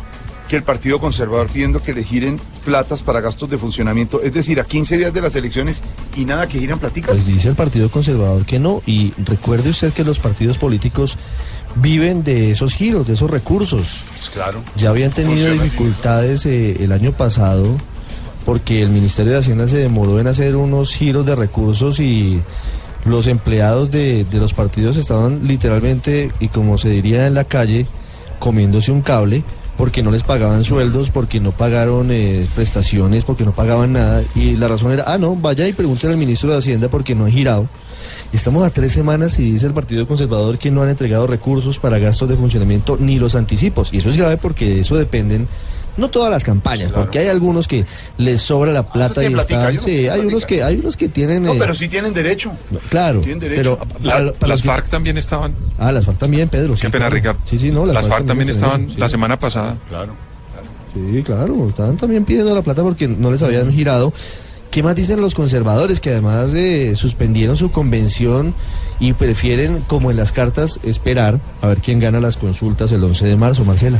que el Partido Conservador pidiendo que le giren platas para gastos de funcionamiento? Es decir, a 15 días de las elecciones y nada que giran platicas. Pues dice el Partido Conservador que no. Y recuerde usted que los partidos políticos viven de esos giros, de esos recursos. Pues claro. Ya habían tenido dificultades eh, el año pasado porque el Ministerio de Hacienda se demoró en hacer unos giros de recursos y los empleados de, de los partidos estaban literalmente, y como se diría en la calle, comiéndose un cable porque no les pagaban sueldos, porque no pagaron eh, prestaciones, porque no pagaban nada. Y la razón era, ah, no, vaya y pregúntele al ministro de Hacienda porque no ha girado. Estamos a tres semanas y dice el Partido Conservador que no han entregado recursos para gastos de funcionamiento ni los anticipos. Y eso es grave porque de eso dependen no todas las campañas, porque hay algunos que les sobra la plata y platica, están. Sí, hay unos que hay unos que tienen. No, eh, pero sí tienen derecho. claro, tienen derecho. pero La- para- para las que- FARC también estaban. Ah, las FARC también, Pedro. Qué sí, pena, claro. Ricardo. Sí, sí, no, las, FARC también estaban la semana pasada. Claro. Sí, claro, estaban también pidiendo la plata porque no les habían girado. ¿Qué más dicen los conservadores? Que además eh, suspendieron su convención y prefieren, como en las cartas, esperar a ver quién gana las consultas el 11 de marzo, Marcela.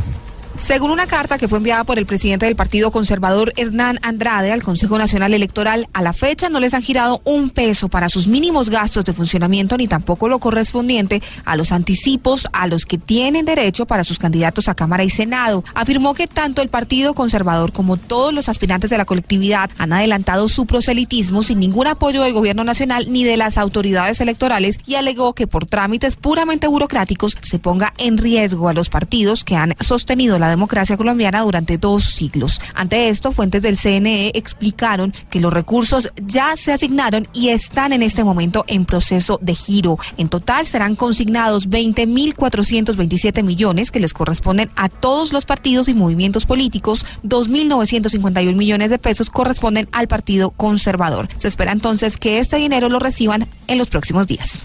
Según una carta que fue enviada por el presidente del Partido Conservador, Hernán Andrade, al Consejo Nacional Electoral, a la fecha no les han girado un peso para sus mínimos gastos de funcionamiento ni tampoco lo correspondiente a los anticipos a los que tienen derecho para sus candidatos a Cámara y Senado. Afirmó que tanto el Partido Conservador como todos los aspirantes de la colectividad han adelantado su proselitismo sin ningún apoyo del gobierno nacional ni de las autoridades electorales y alegó que por trámites puramente burocráticos se ponga en riesgo a los partidos que han sostenido la democracia colombiana durante dos siglos. Ante esto, fuentes del CNE explicaron que los recursos ya se asignaron y están en este momento en proceso de giro. En total serán consignados 20.427 millones que les corresponden a todos los partidos y movimientos políticos. 2.951 millones de pesos corresponden al Partido Conservador. Se espera entonces que este dinero lo reciban en los próximos días.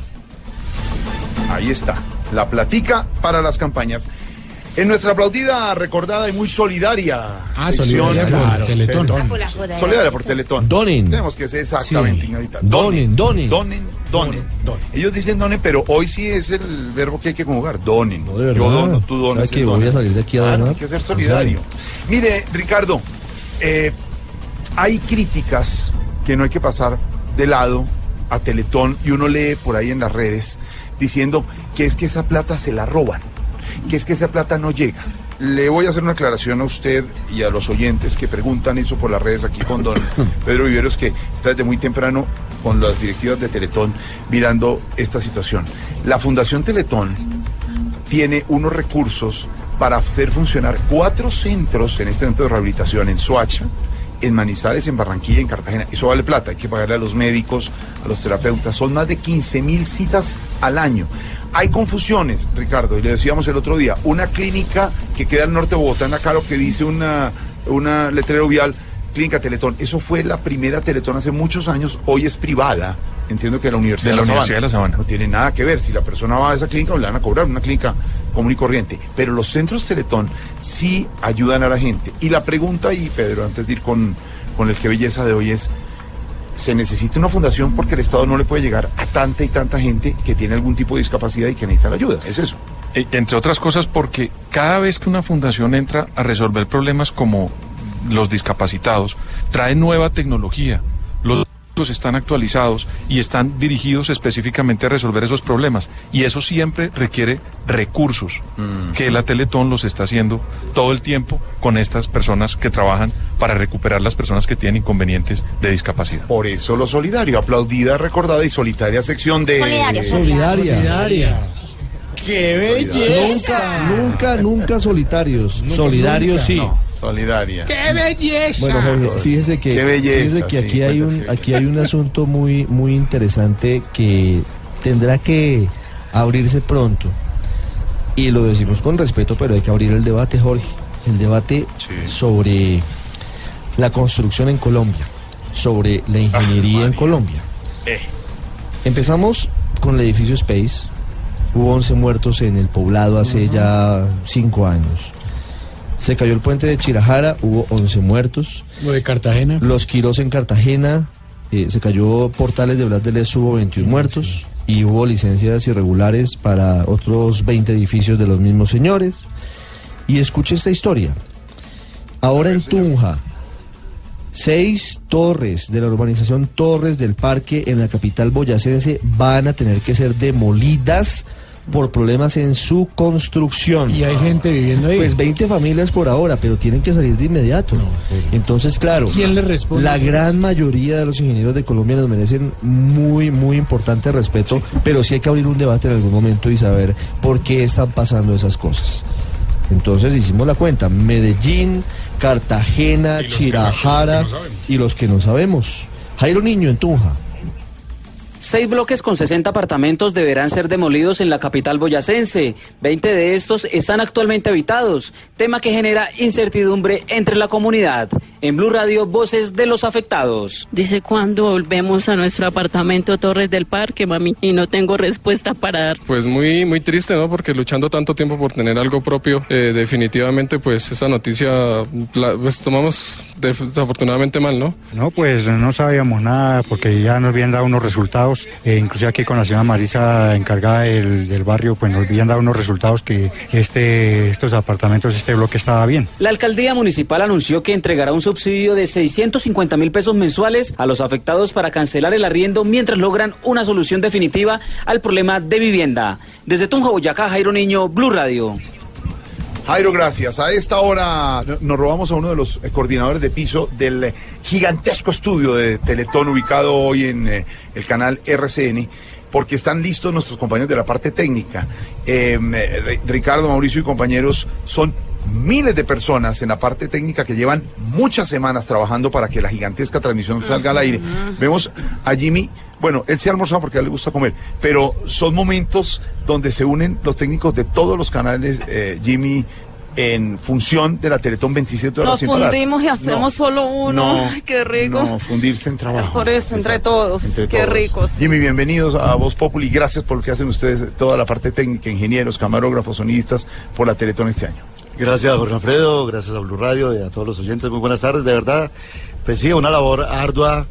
Ahí está, la platica para las campañas. En nuestra aplaudida, recordada y muy solidaria. Ah, sección- solidaria por Claro, Teletón. Solidaria por Teletón. Donen. Tenemos que ser exactamente, Sí. señorita. Donen, donen. Donen, donen. Ellos dicen donen, pero hoy sí es el verbo que hay que conjugar. Donen. de verdad. Yo dono, tú donas. ¿Sabes que él voy a salir de aquí a Claro, donar? Hay que ser solidario. Mire, Ricardo, eh, hay críticas que no hay que pasar de lado a Teletón y uno lee por ahí en las redes diciendo que es que esa plata se la roban, que es que esa plata no llega. Le voy a hacer una aclaración a usted y a los oyentes que preguntan eso por las redes aquí con don *laughs* Pedro Viveros, que está desde muy temprano con las directivas de Teletón mirando esta situación. La Fundación Teletón tiene unos recursos para hacer funcionar cuatro centros en este momento de rehabilitación en Soacha, en Manizales, en Barranquilla, en Cartagena. Eso vale plata, hay que pagarle a los médicos, a los terapeutas. Son más de 15 mil citas al año. Hay confusiones, Ricardo, y le decíamos el otro día, una clínica que queda al norte de Bogotá, en la Caro, que dice una, una letrero vial, Clínica Teletón. Eso fue la primera Teletón hace muchos años, hoy es privada. Entiendo que la Universidad De la de, la, Universidad de la Sabana. No tiene nada que ver. Si la persona va a esa clínica, le van a cobrar una clínica común y corriente. Pero los centros Teletón sí ayudan a la gente. Y la pregunta, y Pedro, antes de ir con, con el que belleza de hoy es se necesita una fundación porque el Estado no le puede llegar a tanta y tanta gente que tiene algún tipo de discapacidad y que necesita la ayuda. Es eso. E- Entre otras cosas porque cada vez que una fundación entra a resolver problemas como los discapacitados, trae nueva tecnología. Están actualizados y están dirigidos específicamente a resolver esos problemas. Y eso siempre requiere recursos, que la Teletón los está haciendo todo el tiempo con estas personas que trabajan para recuperar las personas que tienen inconvenientes de discapacidad. Por eso lo solidario, aplaudida, recordada y solitaria sección de... Solidaria, solidaria. Solidaria. ¡Qué Nunca, nunca, nunca solitarios. Solidarios sí. Solidaria. ¡Qué belleza! Bueno, Jorge, fíjese que, Qué belleza, fíjese que sí, aquí hay un aquí hay un asunto muy muy interesante que tendrá que abrirse pronto. Y lo decimos con respeto, pero hay que abrir el debate, Jorge. El debate sobre la construcción en Colombia, sobre la ingeniería en Colombia. Eh. Empezamos con el edificio Space. Hubo 11 muertos en el poblado hace ya 5 años. Se cayó el puente de Chirajara, hubo 11 muertos. Lo de Cartagena. Los Quirós en Cartagena, eh, se cayó Portales de Blas de Les, hubo 21 muertos. Y hubo licencias irregulares para otros 20 edificios de los mismos señores. Y escuche esta historia. Ahora en Tunja, seis torres de la urbanización Torres del Parque en la capital boyacense van a tener que ser demolidas por problemas en su construcción. Y hay gente viviendo ahí. Pues 20 familias por ahora, pero tienen que salir de inmediato. Entonces, claro, ¿Quién le responde? la gran mayoría de los ingenieros de Colombia nos merecen muy, muy importante respeto, pero sí hay que abrir un debate en algún momento y saber por qué están pasando esas cosas. Entonces hicimos la cuenta, Medellín, Cartagena, Chirajara y los que no sabemos. Jairo Niño en Tunja. Seis bloques con 60 apartamentos deberán ser demolidos en la capital boyacense. 20 de estos están actualmente habitados, tema que genera incertidumbre entre la comunidad. En Blue Radio, voces de los afectados. Dice cuándo volvemos a nuestro apartamento Torres del Parque, mami, y no tengo respuesta para dar. Pues muy, muy triste, ¿no? Porque luchando tanto tiempo por tener algo propio, eh, definitivamente, pues esa noticia la pues, tomamos desafortunadamente mal, ¿no? No, pues no sabíamos nada porque ya nos habían dado unos resultados, eh, inclusive aquí con la señora Marisa encargada del, del barrio, pues nos habían dado unos resultados que este, estos apartamentos, este bloque estaba bien. La alcaldía municipal anunció que entregará un subsidio de 650 mil pesos mensuales a los afectados para cancelar el arriendo mientras logran una solución definitiva al problema de vivienda. Desde Tunja, Boyacá, Jairo Niño, Blue Radio. Jairo, gracias. A esta hora no- nos robamos a uno de los coordinadores de piso del gigantesco estudio de Teletón ubicado hoy en eh, el canal RCN. Porque están listos nuestros compañeros de la parte técnica. Eh, eh, Ri- Ricardo, Mauricio y compañeros son miles de personas en la parte técnica que llevan muchas semanas trabajando para que la gigantesca transmisión salga al aire. Vemos a Jimmy, bueno, él se ha almorzado porque a él le gusta comer, pero son momentos donde se unen los técnicos de todos los canales, eh, Jimmy, en función de la Teletón 27 horas Nos sin parar. fundimos y hacemos No, solo uno. no, Ay, qué rico. No, fundirse en trabajo. Por eso, entre todos. Entre qué todos. ricos. Jimmy, bienvenidos a Voz Populi. Gracias por lo que hacen ustedes, toda la parte técnica, ingenieros, camarógrafos, sonistas, por la Teletón este año. Gracias, Jorge Alfredo, gracias a Blue Radio y a todos los oyentes. Muy buenas tardes, de verdad. Pues sí, una labor ardua,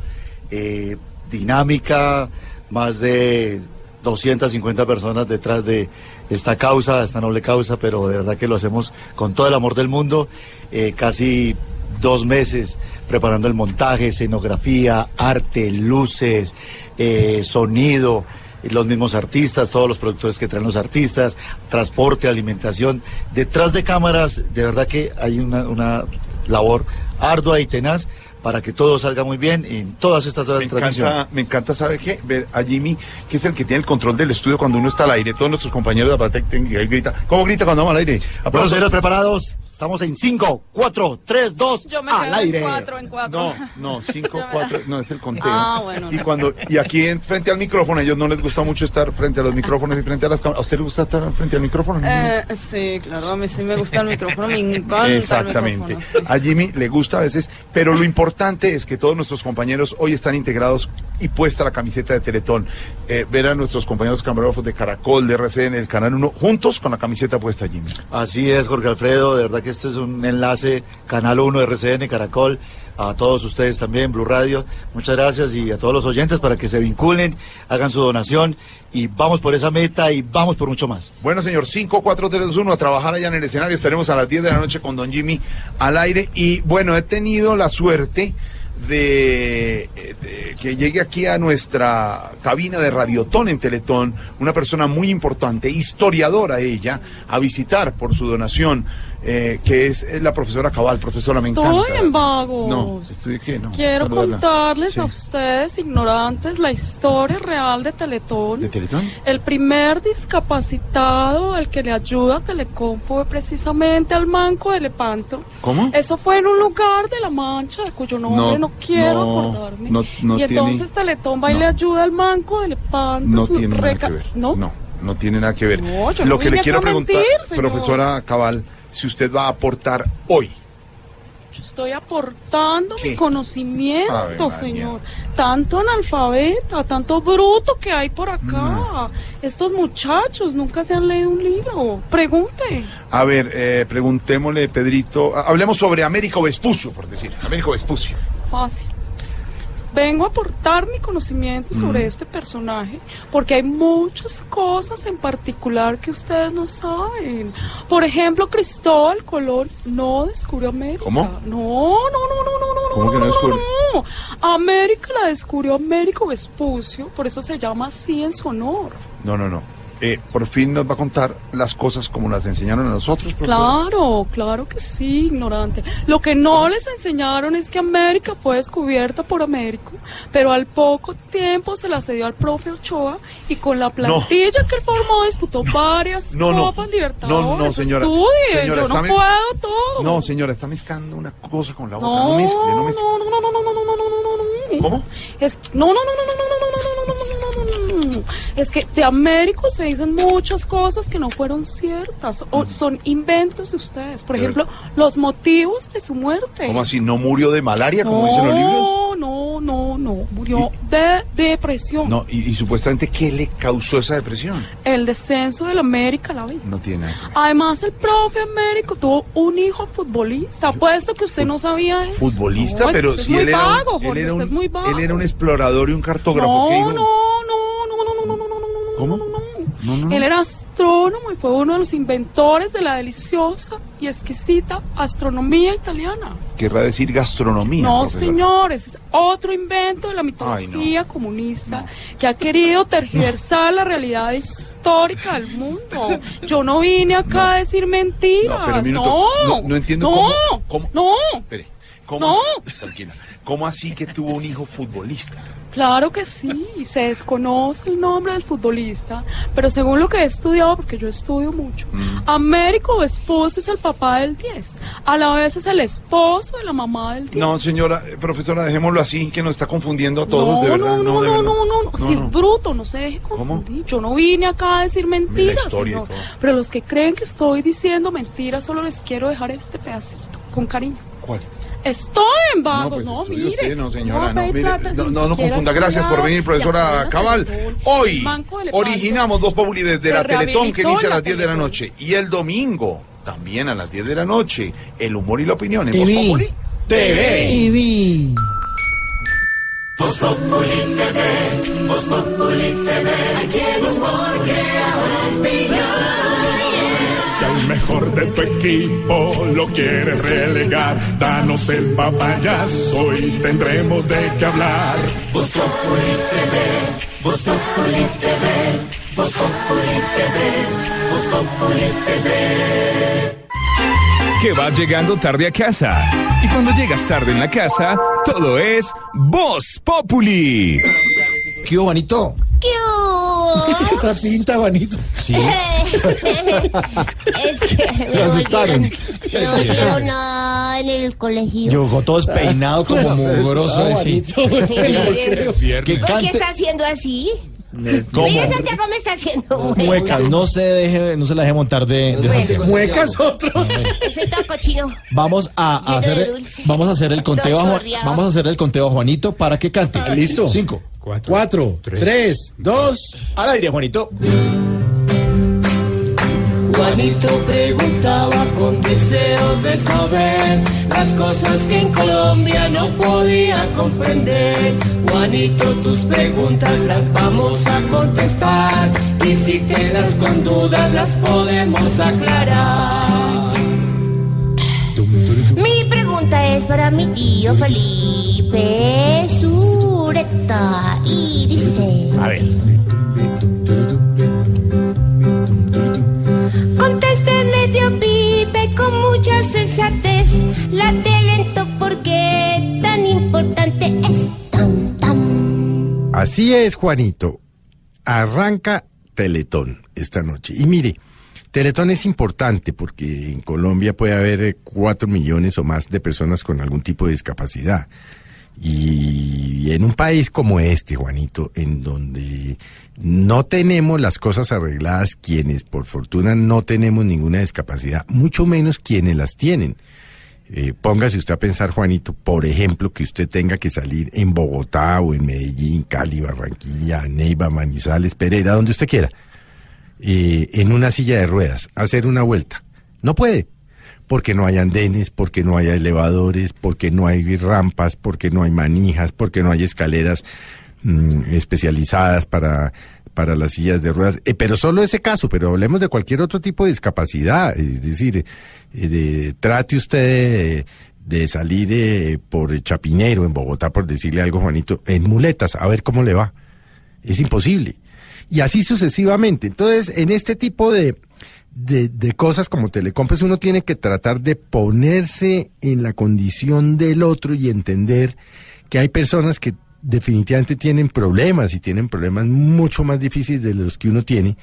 eh, dinámica, más de 250 personas detrás de esta causa, esta noble causa, pero de verdad que lo hacemos con todo el amor del mundo. Eh, casi dos meses preparando el montaje, escenografía, arte, luces, eh, sonido, los mismos artistas, todos los productores que traen los artistas, transporte, alimentación. Detrás de cámaras, de verdad que hay una labor ardua y tenaz para que todo salga muy bien en todas estas horas Me de transmisión. encanta, me encanta, ¿sabe qué? Ver a Jimmy, que es el que tiene el control del estudio cuando uno está al aire. Todos nuestros compañeros de la técnica él grita. ¿Cómo grita cuando vamos al aire? Aplausos. preparados. Estamos en 5, 4, 3, 2, Yo me al aire. en cuatro, en cuatro. No, no, *laughs* cinco, cuatro, no es el conteo. Ah, bueno, Y no. cuando y aquí en, frente al micrófono, a ellos no les gusta mucho estar frente a los micrófonos y frente a las cámaras. ¿A usted le gusta estar frente al micrófono? Eh, sí, claro, a mí sí me gusta el micrófono, me encanta Exactamente. el micrófono. sí. A Jimmy le gusta a veces, pero lo importante es que todos nuestros compañeros hoy están integrados y puesta la camiseta de Teletón. Eh, ver a nuestros compañeros camarógrafos de Caracol, de RCN, el Canal 1, juntos con la camiseta puesta, Jimmy. Así es, Jorge Alfredo, de verdad que este es un enlace, Canal 1, RCN, Caracol, a todos ustedes también, Blue Radio, muchas gracias y a todos los oyentes para que se vinculen, hagan su donación y vamos por esa meta y vamos por mucho más. Bueno, señor, 5, 4, 3, 2, 1, a trabajar allá en el escenario. Estaremos a las 10 de la noche con Don Jimmy al aire. Y bueno, he tenido la suerte de, de que llegue aquí a nuestra cabina de Radiotón en Teletón una persona muy importante, historiadora ella, a visitar por su donación, eh, que es la profesora Cabal. Profesora, me Estoy encanta. en vagos. No, estoy qué, no. Quiero Saludarla. contarles Sí. a ustedes, ignorantes, la historia real de Teletón. ¿De Teletón? El primer discapacitado al que le ayuda a Telecom fue precisamente al Manco de Lepanto. ¿Cómo? Eso fue en un lugar de La Mancha, de cuyo nombre no, No, quiero no, acordarme. no- y tiene- entonces Teletón va y le ayuda al Manco de Lepanto. No tiene nada que ver. ¿No? no, no tiene nada que ver. No, yo Lo que le quiero preguntar, mentir, profesora Cabal, si usted va a aportar hoy. Yo estoy aportando ¿Qué? mi conocimiento, señor. Tanto analfabeta, tanto bruto que hay por acá. Estos muchachos nunca se han leído un libro. Pregunte. A ver, eh, preguntémosle, Pedrito. Hablemos sobre Américo Vespucio, por decir. Américo Vespucio. Fácil. Vengo a aportar mi conocimiento sobre Mm. este personaje porque hay muchas cosas en particular que ustedes no saben. Por ejemplo, Cristóbal Colón no descubrió América. ¿Cómo? No, no, no, no, no, no. ¿Cómo que no descubrió? No, América la descubrió Américo Vespucio, por eso se llama así en su honor. No, no, no. Eh, por fin nos va a contar las cosas como las enseñaron a nosotros. profesora. Claro, claro que sí, ignorante. Lo que no les enseñaron es que América fue descubierta por Américo, pero al poco tiempo se la cedió al profe Ochoa y con la plantilla que él formó disputó varias No, no. Copas Libertadores. No, no, señora. Estudien, Señora, yo está no puedo todo. No, señora, está mezclando una cosa con la otra. No, No, mezcle, no mezcle. no, no, no, no, no, no, no, no, no, no, no. ¿Cómo? Es, no, no, no, no, no, no, no, no, no, no, Es que de Américo se dicen muchas cosas que no fueron ciertas o son inventos de ustedes. Por ejemplo, los motivos de su muerte. ¿Cómo así? ¿No murió de malaria, como no, dicen los libros? No, no, no, murió de depresión. No, y, y supuestamente, ¿qué le causó esa depresión? El descenso de la América la vi. No tiene nada. Además, el profe Américo tuvo un hijo futbolista. Apuesto que usted no sabía eso. Futbolista, No, pero si él era, un- vago, él, era un, él era un explorador y un cartógrafo. No, no, no, ¿Cómo? no, no, no. Él era astrónomo y fue uno de los inventores de la deliciosa y exquisita astronomía italiana. Querrá decir gastronomía. no, profesor. señores, es otro invento de la mitología comunista que ha querido tergiversar la realidad histórica del mundo. Yo no vine acá a decir mentiras. No, no, entiendo cómo- cómo- no. Espere, ¿cómo así- tranquila. ¿Cómo así que tuvo un hijo futbolista? Claro que sí, se desconoce el nombre del futbolista, pero según lo que he estudiado, porque yo estudio mucho, Mm. Américo Vespucio es el papá del 10, a la vez es el esposo de la mamá del 10. No, señora, eh, profesora, dejémoslo así, que nos está confundiendo a todos, no, de verdad. no, no, no, verdad. no, no, no, si es bruto, no se deje confundir. Yo no vine acá a decir mentiras, señor. Pero los que creen que estoy diciendo mentiras, solo les quiero dejar este pedacito, con cariño. ¿Cuál? Estoy en vago, pues no, mire. usted, no, señora, no, pedir mire, plata no, no, no confunda. Gracias por venir, profesora Cabal. Hoy originamos Dos Populi desde la Teletón, que inicia a la las 10 de la noche. Y el domingo, también a las 10 de la noche, el humor y la opinión en vi. Populi TV. Voz Populi TV, Voz Populi TV, aquí el humor crea opinión. Mejor de tu equipo lo quieres relegar, danos el papayazo y tendremos de qué hablar. Voz Populi TV, Voz Populi TV, Voz Populi TV, Voz Populi TV. que vas llegando tarde a casa. Y cuando llegas tarde en la casa, todo es Voz Populi. ¿Qué hubo, *laughs* Esa pinta, Juanito. Sí. *laughs* es que Se me asustaron. me volvieron a en el colegio. Llegó todo despeinado como mugroso. Así. ¿Por qué está haciendo así? ¿Cómo? Mire, Santiago me está haciendo Muecas, no se deje, no se la deje montar de, de Santiago. Muecas otro. Soy todo cochino. Vamos a, hacer, vamos a hacer el conteo, a vamos a hacer el conteo a Juanito para que cante. ¿Listo? Cinco. Cuatro, tres, dos. Al aire, Juanito. Juanito preguntaba con deseos de saber las cosas que en Colombia no podía comprender. Juanito, tus preguntas las vamos a contestar y si quedas con dudas las podemos aclarar. Mi pregunta es para mi tío Felipe Sureta y dice... A ver. Pipe, con mucha sensatez. La talento, ¿por qué tan importante es? Tan, tan. Así es, Juanito. Arranca Teletón esta noche. Y mire, Teletón es importante porque en Colombia puede haber eh, cuatro millones o más de personas con algún tipo de discapacidad. Y en un país como este, Juanito, en donde no tenemos las cosas arregladas, quienes por fortuna no tenemos ninguna discapacidad, mucho menos quienes las tienen. Eh, póngase usted a pensar, Juanito, por ejemplo, que usted tenga que salir en Bogotá o en Medellín, Cali, Barranquilla, Neiva, Manizales, Pereira, donde usted quiera, eh, en una silla de ruedas, hacer una vuelta. No puede, porque no hay andenes, porque no hay elevadores, porque no hay rampas, porque no hay manijas, porque no hay escaleras mm, especializadas para, para las sillas de ruedas. Eh, pero solo ese caso, pero hablemos de cualquier otro tipo de discapacidad. Es decir, eh, de- trate usted de, salir eh, por Chapinero en Bogotá, por decirle algo, Juanito, en muletas, a ver cómo le va. Es imposible. Y así sucesivamente. Entonces, en este tipo de, de, de cosas como telecompras, uno tiene que tratar de ponerse en la condición del otro y entender que hay personas que definitivamente tienen problemas y tienen problemas mucho más difíciles de los que uno tiene.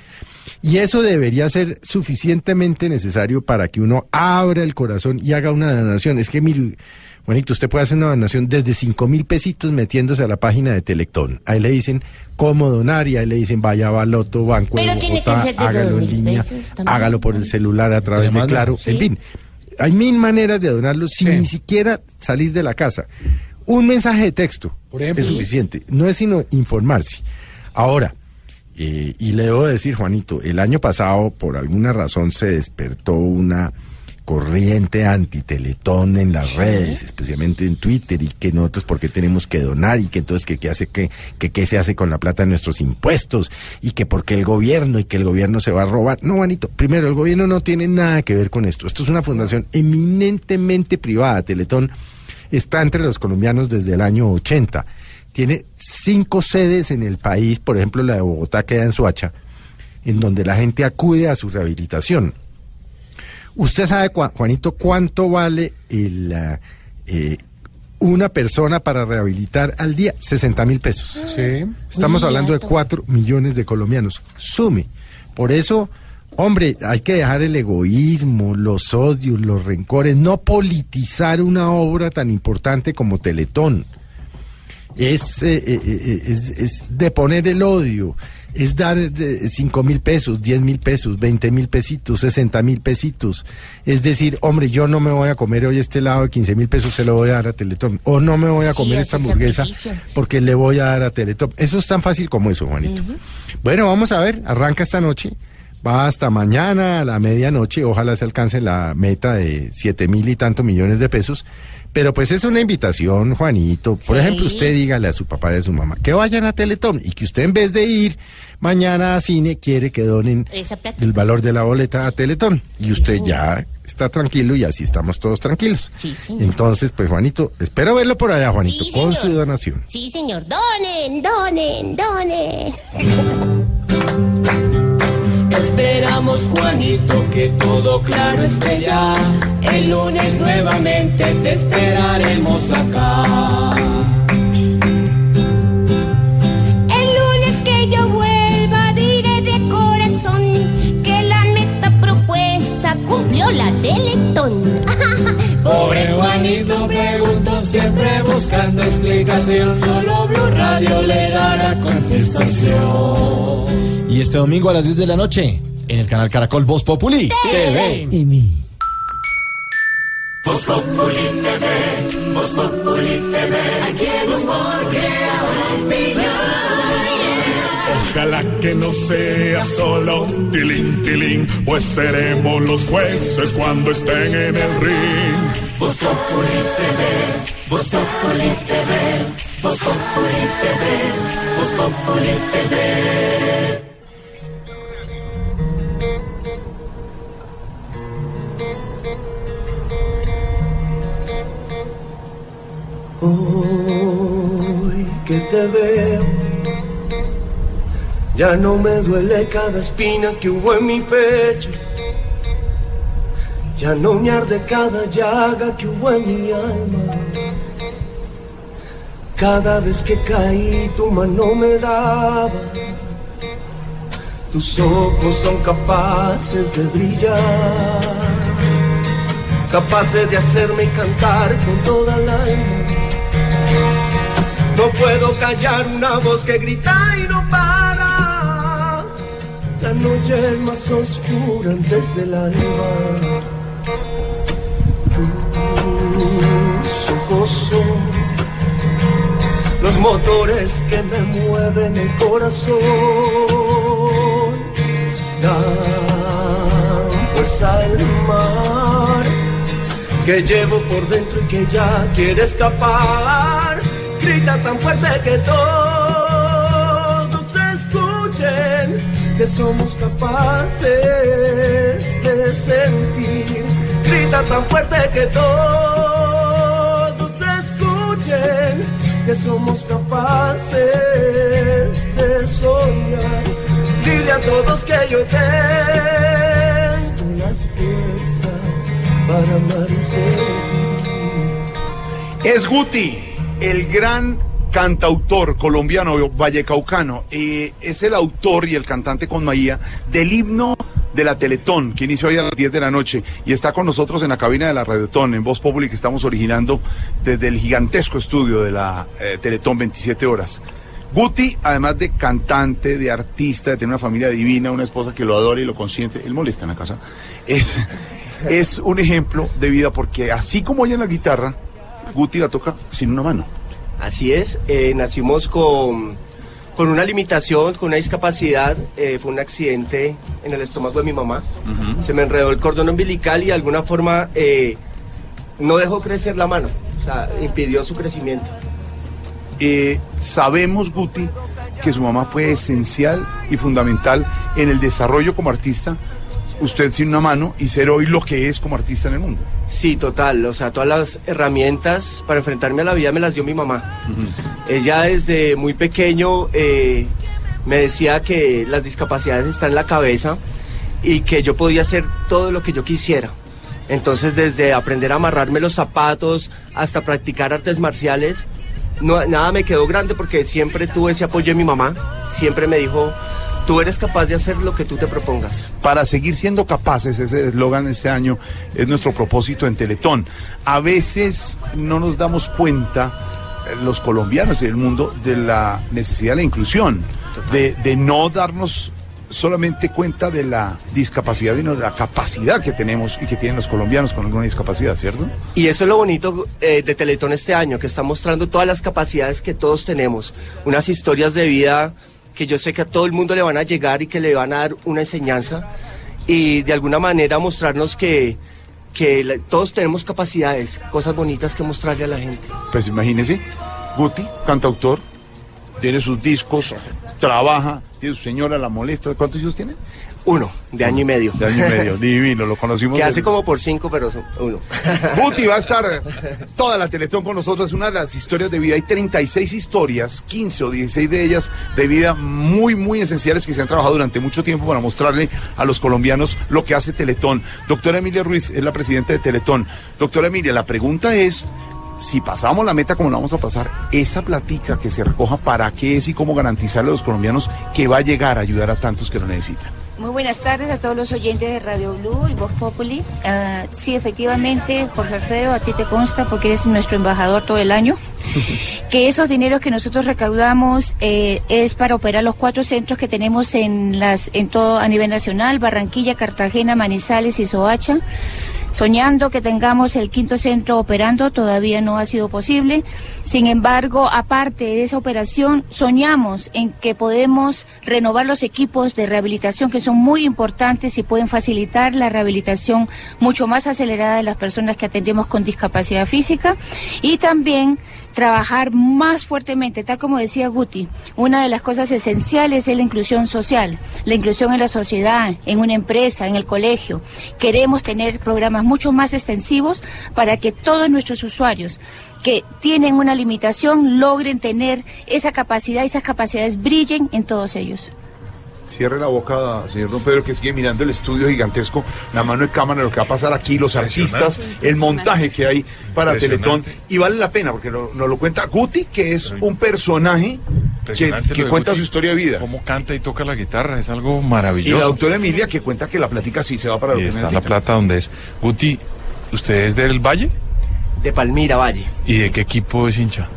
Y eso debería ser suficientemente necesario para que uno abra el corazón y haga una donación. Es que, mire, Juanito, usted puede hacer una donación desde cinco mil pesitos metiéndose a la página de Telectón. Ahí le dicen cómo donar y ahí le dicen vaya a Baloto, Banco de Pero tiene que Bogotá, ser de hágalo en mil línea, pesos también. hágalo por el celular a través de Claro, sí. en fin. Hay mil maneras de donarlo sin ni siquiera salir de la casa. Un mensaje de texto ejemplo. es suficiente. No es sino informarse. Ahora, eh, y le debo decir, Juanito, el año pasado, por alguna razón, se despertó una corriente antiteletón en las redes, especialmente en Twitter, y que nosotros porque tenemos que donar, y que entonces que qué hace que, que qué se hace con la plata de nuestros impuestos, y que porque el gobierno, y que el gobierno se va a robar. No, Juanito, primero, el gobierno no tiene nada que ver con esto. Esto es una fundación eminentemente privada. Teletón está entre los colombianos desde el año 80. Tiene cinco sedes en el país, por ejemplo, la de Bogotá queda en Suacha, en donde la gente acude a su rehabilitación. ¿Usted sabe, Juanito, cuánto vale el, ah, eh, una persona para rehabilitar al día? 60 mil pesos. Sí. Estamos Muy hablando de barato. 4 millones de colombianos. Sume. Por eso, hombre, hay que dejar el egoísmo, los odios, los rencores, no politizar una obra tan importante como Teletón. Es, eh, eh, eh, es, es de poner el odio, es dar 5 mil pesos, 10 mil pesos, 20 mil pesitos, 60 mil pesitos. Es decir, hombre, yo no me voy a comer hoy este lado de 15 mil pesos, se lo voy a dar a Teletón. O no me voy a comer esta hamburguesa sacrificio. porque le voy a dar a Teletón. Eso es tan fácil como eso, Juanito. Bueno, vamos a ver, arranca esta noche, va hasta mañana a la medianoche, ojalá se alcance la meta de siete mil y tantos millones de pesos. Pero pues es una invitación, Juanito. Por Sí. ejemplo, usted dígale a su papá y a su mamá que vayan a Teletón y que usted en vez de ir mañana a cine quiere que donen el valor de la boleta a Teletón. Y usted ya está tranquilo y así estamos todos tranquilos. Sí, señor. Entonces, pues Juanito, espero verlo por allá, Juanito, Sí, con su donación. Sí, señor. Donen, donen, donen. *laughs* Esperamos, Juanito, que todo claro esté ya. El lunes nuevamente te esperaremos acá. El lunes que yo vuelva diré de corazón que la meta propuesta cumplió la Teletón. *laughs* Pobre Juanito preguntó siempre buscando explicación. Solo Blue Radio radio le dará contestación. Y este domingo a las 10 de la noche, en el canal Caracol Voz Populi TV. Voz Populi TV, Voz Populi TV, aquí crea opinión. Ojalá que no sea solo tilín, tilín, pues seremos los jueces cuando estén en el ring. Voz Populi TV, Voz Populi TV, Voz Populi TV, Voz Populi TV. Te veo, ya no me duele cada espina que hubo en mi pecho. Ya no me arde cada llaga que hubo en mi alma. Cada vez que caí, tu mano me daba. Tus ojos son capaces de brillar, capaces de hacerme cantar con toda el alma. No puedo callar una voz que grita y no para. La noche es más oscura antes del alma. Tus ojos son los motores que me mueven el corazón. Dan fuerza al mar que llevo por dentro y que ya quiere escapar. Grita tan fuerte que todos escuchen que somos capaces de sentir. Grita tan fuerte que todos escuchen que somos capaces de soñar. Dile a todos que yo tengo las fuerzas para amar. Es Guti, el gran cantautor colombiano vallecaucano. Eh, es el autor y el cantante con Maía del himno de la Teletón, que inició hoy a las 10 de la noche y está con nosotros en la cabina de la Radiotón, en Voz que estamos originando desde el gigantesco estudio de la eh, Teletón 27 horas. Guti, además de cantante, de artista, de tener una familia divina, una esposa que lo adora y lo consiente, él molesta en la casa, es, *laughs* es un ejemplo de vida porque así como oye en la guitarra, Guti la toca sin una mano. Así es, eh, nacimos con, con una limitación, con una discapacidad. eh, fue un accidente en el estómago de mi mamá. Se me enredó el cordón umbilical y de alguna forma eh, no dejó crecer la mano. O sea, impidió su crecimiento. Sabemos, Guti, que su mamá fue esencial y fundamental en el desarrollo como artista. Usted sin una mano y ser hoy lo que es como artista en el mundo. Sí, total. O sea, todas las herramientas para enfrentarme a la vida me las dio mi mamá. Ella desde muy pequeño eh, me decía que las discapacidades están en la cabeza y que yo podía hacer todo lo que yo quisiera. Entonces, desde aprender a amarrarme los zapatos hasta practicar artes marciales, no, nada me quedó grande porque siempre tuve ese apoyo de mi mamá. Siempre me dijo, tú eres capaz de hacer lo que tú te propongas. Para seguir siendo capaces, ese eslogan este año es nuestro propósito en Teletón. A veces no nos damos cuenta, eh, los colombianos y el mundo, de la necesidad de la inclusión, de, de no darnos solamente cuenta de la discapacidad, sino de la capacidad que tenemos y que tienen los colombianos con alguna discapacidad, ¿cierto? Y eso es lo bonito eh, de Teletón este año, que está mostrando todas las capacidades que todos tenemos, unas historias de vida que yo sé que a todo el mundo le van a llegar y que le van a dar una enseñanza y de alguna manera mostrarnos que, que todos tenemos capacidades, cosas bonitas que mostrarle a la gente. Pues imagínese, Guti, cantautor, tiene sus discos, trabaja, tiene su señora, la molesta. ¿Cuántos hijos tiene? Uno, de año y medio. De año y medio, divino, lo conocimos. Que hace como por cinco, pero son uno. *laughs* Guti va a estar toda la Teletón con nosotros. Es una de las historias de vida. Hay 36 historias, 15 o 16 de ellas de vida muy, muy esenciales que se han trabajado durante mucho tiempo para mostrarle a los colombianos lo que hace Teletón. Doctora Emilia Ruiz es la presidenta de Teletón. Doctora Emilia, la pregunta es. Si pasamos la meta como la vamos a pasar, esa platica que se recoja, ¿para qué es y cómo garantizarle a los colombianos que va a llegar a ayudar a tantos que lo necesitan? Muy buenas tardes a todos los oyentes de Radio Blue y Voz Populi. Ah, sí, efectivamente, Jorge Alfredo, a ti te consta porque eres nuestro embajador todo el año, *laughs* que esos dineros que nosotros recaudamos eh, es para operar los cuatro centros que tenemos en las en todo a nivel nacional, Barranquilla, Cartagena, Manizales y Soacha. Soñando que tengamos el quinto centro operando, todavía no ha sido posible. Sin embargo, aparte de esa operación, soñamos en que podemos renovar los equipos de rehabilitación que son muy importantes y pueden facilitar la rehabilitación mucho más acelerada de las personas que atendemos con discapacidad física y también trabajar más fuertemente, tal como decía Guti, una de las cosas esenciales es la inclusión social, la inclusión en la sociedad, en una empresa, en el colegio. Queremos tener programas mucho más extensivos para que todos nuestros usuarios que tienen una limitación logren tener esa capacidad y esas capacidades brillen en todos ellos. Cierre la boca, señor Don Pedro, que sigue mirando el estudio gigantesco, la mano de cámara, lo que va a pasar aquí, los artistas, el montaje que hay para Teletón. Y vale la pena, porque nos lo cuenta Guti, que es un personaje que, lo cuenta Guti. su historia de vida. Cómo canta y toca la guitarra, es algo Y maravilloso. la doctora Emilia, que cuenta que la plática sí se va para lo Y que está la plata donde es. Guti, ¿usted es del Valle? De Palmira, Valle. ¿Y de qué equipo es hincha?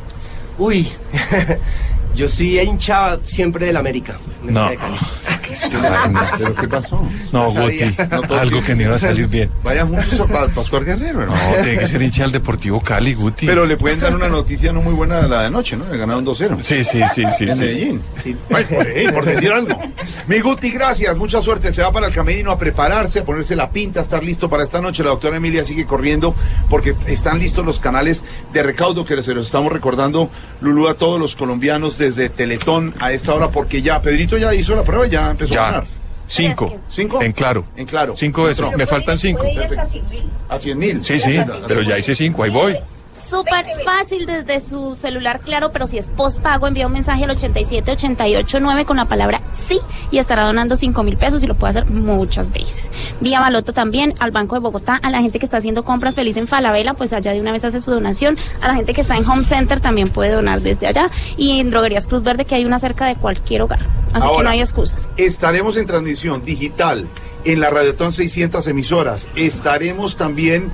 Uy, *laughs* yo soy hincha siempre del América. No. ¿Pero qué pasó? No. Guti, No algo que no iba a salir bien. Vaya juntos a Pa- Pascual Guerrero, ¿no? No, tiene que ser hincha del Deportivo Cali, Guti. Pero le pueden dar una noticia no muy buena la de anoche, ¿no? Le ganaron 2-0. Sí, sí, sí, sí. En sí. Medellín. Ay, por, ahí, por decir algo. Mi Guti, gracias. Mucha suerte. Se va para el camerino a prepararse, a ponerse la pinta, a estar listo para esta noche. La doctora Emilia sigue corriendo porque están listos los canales de recaudo que se los estamos recordando, Lulú, a todos los colombianos desde Teletón a esta hora porque ya, Pedrito ya hizo la prueba y ya empezó a ganar. Cinco. ¿Cinco? En claro. En claro. Cinco veces. Me faltan cinco. A 100 mil. Sí, sí, pero ya hice cinco, ahí voy. Súper fácil desde su celular, claro, pero si es postpago, envía un mensaje al 87889 con la palabra sí y estará donando 5 mil pesos y lo puede hacer muchas veces. Vía Baloto también, al Banco de Bogotá, a la gente que está haciendo compras feliz en Falabella, pues allá de una vez hace su donación. A la gente que está en Home Center también puede donar desde allá. Y en Droguerías Cruz Verde, que hay una cerca de cualquier hogar. Así que no hay excusas. Estaremos en transmisión digital en la Radiotón 600 emisoras. Estaremos también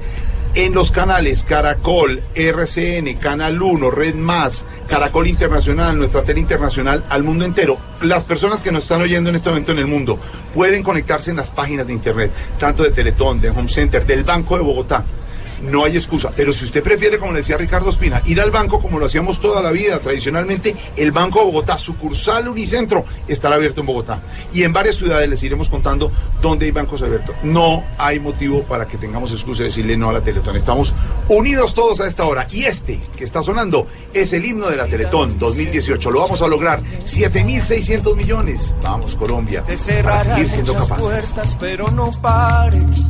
en los canales Caracol, RCN, Canal 1, Red Más, Caracol Internacional, nuestra tele internacional al mundo entero. Las personas que nos están oyendo en este momento en el mundo pueden conectarse en las páginas de internet, tanto de Teletón, de Home Center, del Banco de Bogotá. No hay excusa, pero si usted prefiere, como le decía Ricardo Espina, ir al banco como lo hacíamos toda la vida, tradicionalmente, el Banco de Bogotá, sucursal Unicentro, estará abierto en Bogotá. Y en varias ciudades les iremos contando dónde hay bancos abiertos. No hay motivo para que tengamos excusa de decirle no a la Teletón. Estamos unidos todos a esta hora. Y este que está sonando es el himno de la Teletón 2018. Lo vamos a lograr. 7.600 millones. Vamos, Colombia. Te Para seguir siendo capaces. puertas, pero no pares.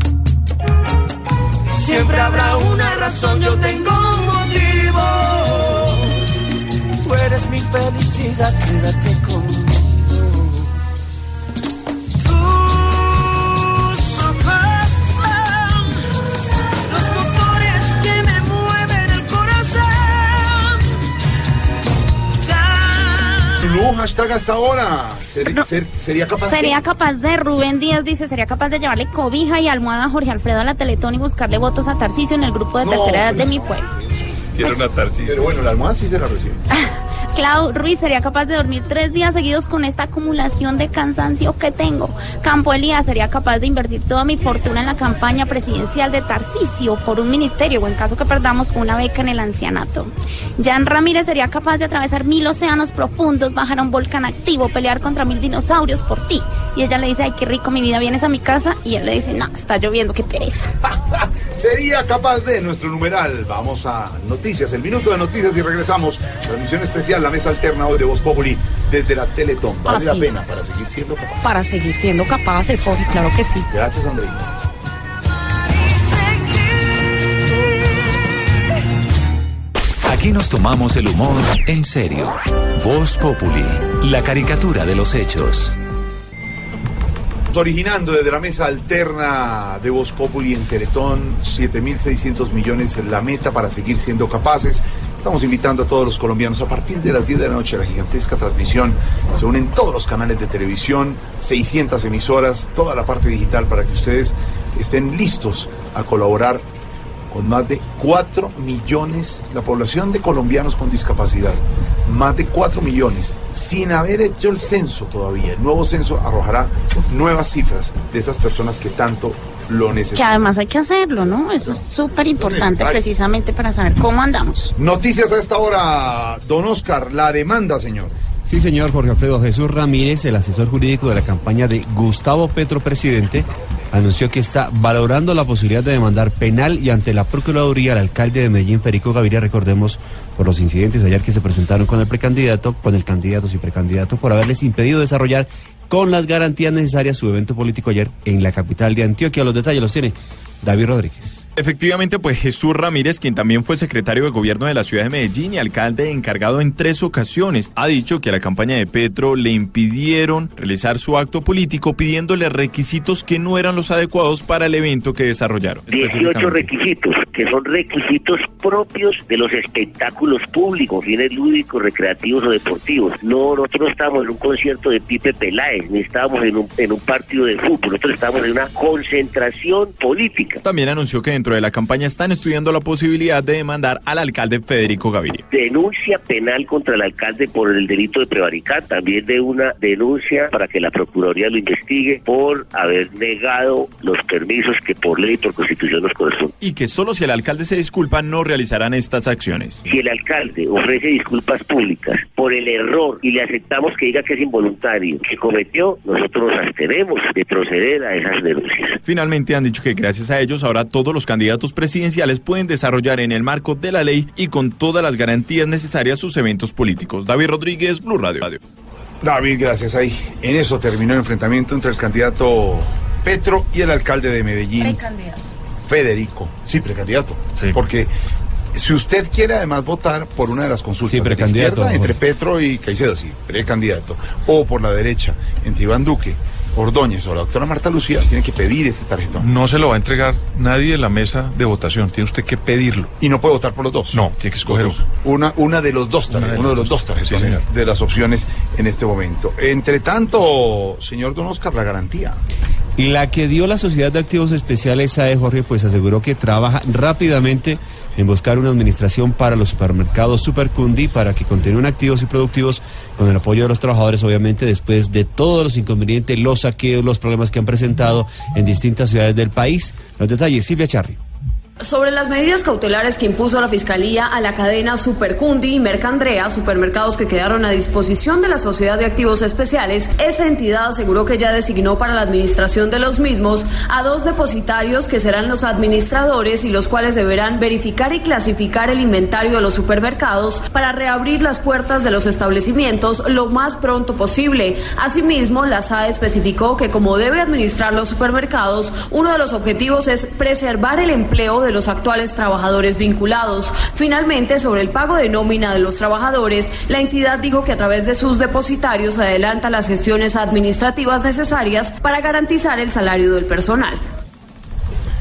Siempre habrá una razón, yo tengo un motivo. Tú eres mi felicidad, quédate conmigo. Zulu, hashtag hasta ahora. Ser- ser- ¿Sería capaz Sería capaz de, Rubén Díaz dice, sería capaz de llevarle cobija y almohada a Jorge Alfredo a la Teletón y buscarle votos a Tarcisio en el grupo de No, tercera edad pues de mi pueblo. Quiero una Tarcisio. Pero bueno, la almohada sí se la recibe. *laughs* Clau Ruiz sería capaz de dormir tres días seguidos con esta acumulación de cansancio que tengo. Campo Elías sería capaz de invertir toda mi fortuna en la campaña presidencial de Tarcisio por un ministerio o en caso que perdamos una beca en el ancianato. Jan Ramírez sería capaz de atravesar mil océanos profundos, bajar a un volcán activo, pelear contra mil dinosaurios por ti. Y ella le dice, ay, qué rico mi vida, vienes a mi casa. Y él le dice, no, está lloviendo, qué pereza. *laughs* Sería capaz de nuestro numeral. Vamos a noticias, el minuto de noticias y regresamos. Transmisión especial, la mesa alterna hoy de Voz Populi desde la Teletón. Vale la pena es. para seguir siendo capaz. Para seguir siendo capaces, Jorge, claro que sí. Gracias, Andrés. Aquí nos tomamos el humor en serio. Voz Populi, la caricatura de los hechos. Originando desde la mesa alterna de Voz Populi en Teletón, 7.600 millones la meta para seguir siendo capaces. Estamos Estamos invitando a todos los colombianos a partir de las 10 de la noche a la gigantesca transmisión. Se unen todos los canales de televisión, 600 emisoras, toda la parte digital para que ustedes estén listos a colaborar con más de 4 millones, la población de colombianos con discapacidad, más de 4 millones, sin haber hecho el censo todavía. El nuevo censo arrojará nuevas cifras de esas personas que tanto lo Que necesitan. además hay que hacerlo, ¿no? Eso es súper importante precisamente para saber cómo andamos. Noticias a esta hora, don Oscar, la demanda, señor. Sí, señor Jorge Alfredo Jesús Ramírez, el asesor jurídico de la campaña de Gustavo Petro Presidente, anunció que está valorando la posibilidad de demandar penal y ante la Procuraduría al alcalde de Medellín, Federico Gaviria, recordemos, por los incidentes ayer que se presentaron con el precandidato, con el candidato y precandidato, por haberles impedido desarrollar con las garantías necesarias su evento político ayer en la capital de Antioquia. Los detalles los tiene David Rodríguez. Efectivamente, pues Jesús Ramírez, quien también fue secretario de gobierno de la ciudad de Medellín y alcalde encargado en tres ocasiones, ha dicho que a la campaña de Petro le impidieron realizar su acto político pidiéndole requisitos que no eran los adecuados para el evento que desarrollaron. 18 requisitos, que son requisitos propios de los espectáculos públicos, fines lúdicos, recreativos o deportivos. No, nosotros no estábamos en un concierto de Pipe Peláez, ni estábamos en un, en un partido de fútbol, nosotros estábamos en una concentración política. También anunció que dentro de la campaña están estudiando la posibilidad de demandar al alcalde Federico Gaviria. Denuncia penal contra el alcalde por el delito de prevaricar, también de una denuncia para que la Procuraduría lo investigue por haber negado los permisos que por ley y por constitución nos corresponden. Y que solo si el alcalde se disculpa no realizarán estas acciones. Si el alcalde ofrece disculpas públicas por el error y le aceptamos que diga que es involuntario, que cometió, nosotros nos abstenemos de proceder a esas denuncias. Finalmente han dicho que gracias a ellos ahora todos los candidatos presidenciales pueden desarrollar en el marco de la ley y con todas las garantías necesarias sus eventos políticos. David Rodríguez, Blue Radio. David, gracias. Ahí, en eso terminó el enfrentamiento entre el candidato Petro y el alcalde de Medellín, Federico. Sí, precandidato. Porque si usted quiere además votar por una de las consultas Sí, de la precandidato, izquierda, entre. Petro y Caicedo, sí, precandidato, o por la derecha, entre Iván Duque, Ordóñez o la doctora Marta Lucía, tiene que pedir este tarjetón. No se lo va a entregar nadie en la mesa de votación. Tiene usted que pedirlo. Y no puede votar por los dos. No, tiene que escoger uno. Una, una de los dos Una tarjetones, de uno de los dos. Sí, tarjetones de las opciones en este momento. Entre tanto, señor Don Oscar, la garantía. La que dio la Sociedad de Activos Especiales SAE, Jorge, pues aseguró que trabaja rápidamente en buscar una administración para los supermercados Supercundi para que continúen activos y productivos con el apoyo de los trabajadores, obviamente, después de todos los inconvenientes, los saqueos, los problemas que han presentado en distintas ciudades del país. Los detalles, Silvia Charri. Sobre las medidas cautelares que impuso la Fiscalía a la cadena Supercundi y Mercandrea, supermercados que quedaron a disposición de la Sociedad de Activos Especiales, esa entidad aseguró que ya designó para la administración de los mismos a dos depositarios que serán los administradores y los cuales deberán verificar y clasificar el inventario de los supermercados para reabrir las puertas de los establecimientos lo más pronto posible. Asimismo, la SAE especificó que como debe administrar los supermercados, uno de los objetivos es preservar el empleo de los actuales trabajadores vinculados. Finalmente, sobre el pago de nómina de los trabajadores, la entidad dijo que a través de sus depositarios adelanta las gestiones administrativas necesarias para garantizar el salario del personal.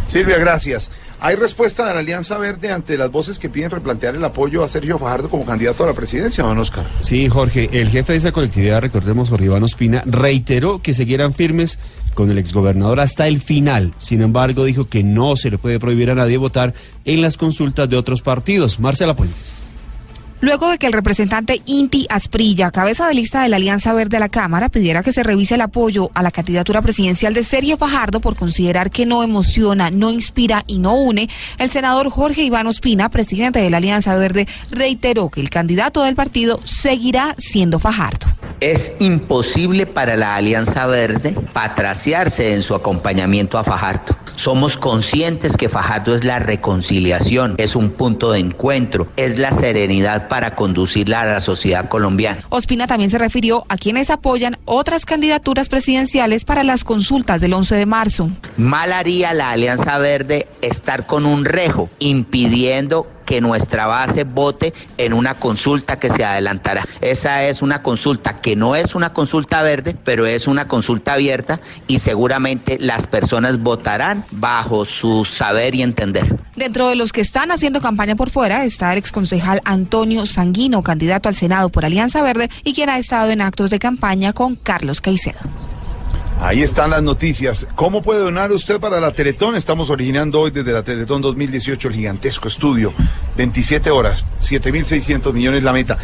Silvia, gracias. ¿Hay respuesta de la Alianza Verde ante las voces que piden replantear el apoyo a Sergio Fajardo como candidato a la presidencia, don Oscar? Sí, Jorge, el jefe de esa colectividad, recordemos, Jorge Iván Ospina, reiteró que seguirán firmes con el exgobernador hasta el final. Sin embargo, dijo que no se le puede prohibir a nadie votar en las consultas de otros partidos. Marcela Puentes. Luego de que el representante Inti Asprilla, cabeza de lista de la Alianza Verde a la Cámara, pidiera que se revise el apoyo a la candidatura presidencial de Sergio Fajardo por considerar que no emociona, no inspira y no une, el senador Jorge Iván Ospina, presidente de la Alianza Verde, reiteró que el candidato del partido seguirá siendo Fajardo. Es imposible para la Alianza Verde patraciarse en su acompañamiento a Fajardo. Somos conscientes que Fajardo es la reconciliación, es un punto de encuentro, es la serenidad para conducirla a la sociedad colombiana. Ospina también se refirió a quienes apoyan otras candidaturas presidenciales para las consultas del 11 de marzo. Mal haría la Alianza Verde estar con un rejo impidiendo que nuestra base vote en una consulta que se adelantará. Esa es una consulta que no es una consulta verde, pero es una consulta abierta y seguramente las personas votarán bajo su saber y entender. Dentro de los que están haciendo campaña por fuera está el exconcejal Antonio Sanguino, candidato al Senado por Alianza Verde y quien ha estado en actos de campaña con Carlos Caicedo. Ahí están las noticias. ¿Cómo puede donar usted para la Teletón? Estamos originando hoy desde la Teletón 2018 el gigantesco estudio. 27 horas, 7.600 millones la meta.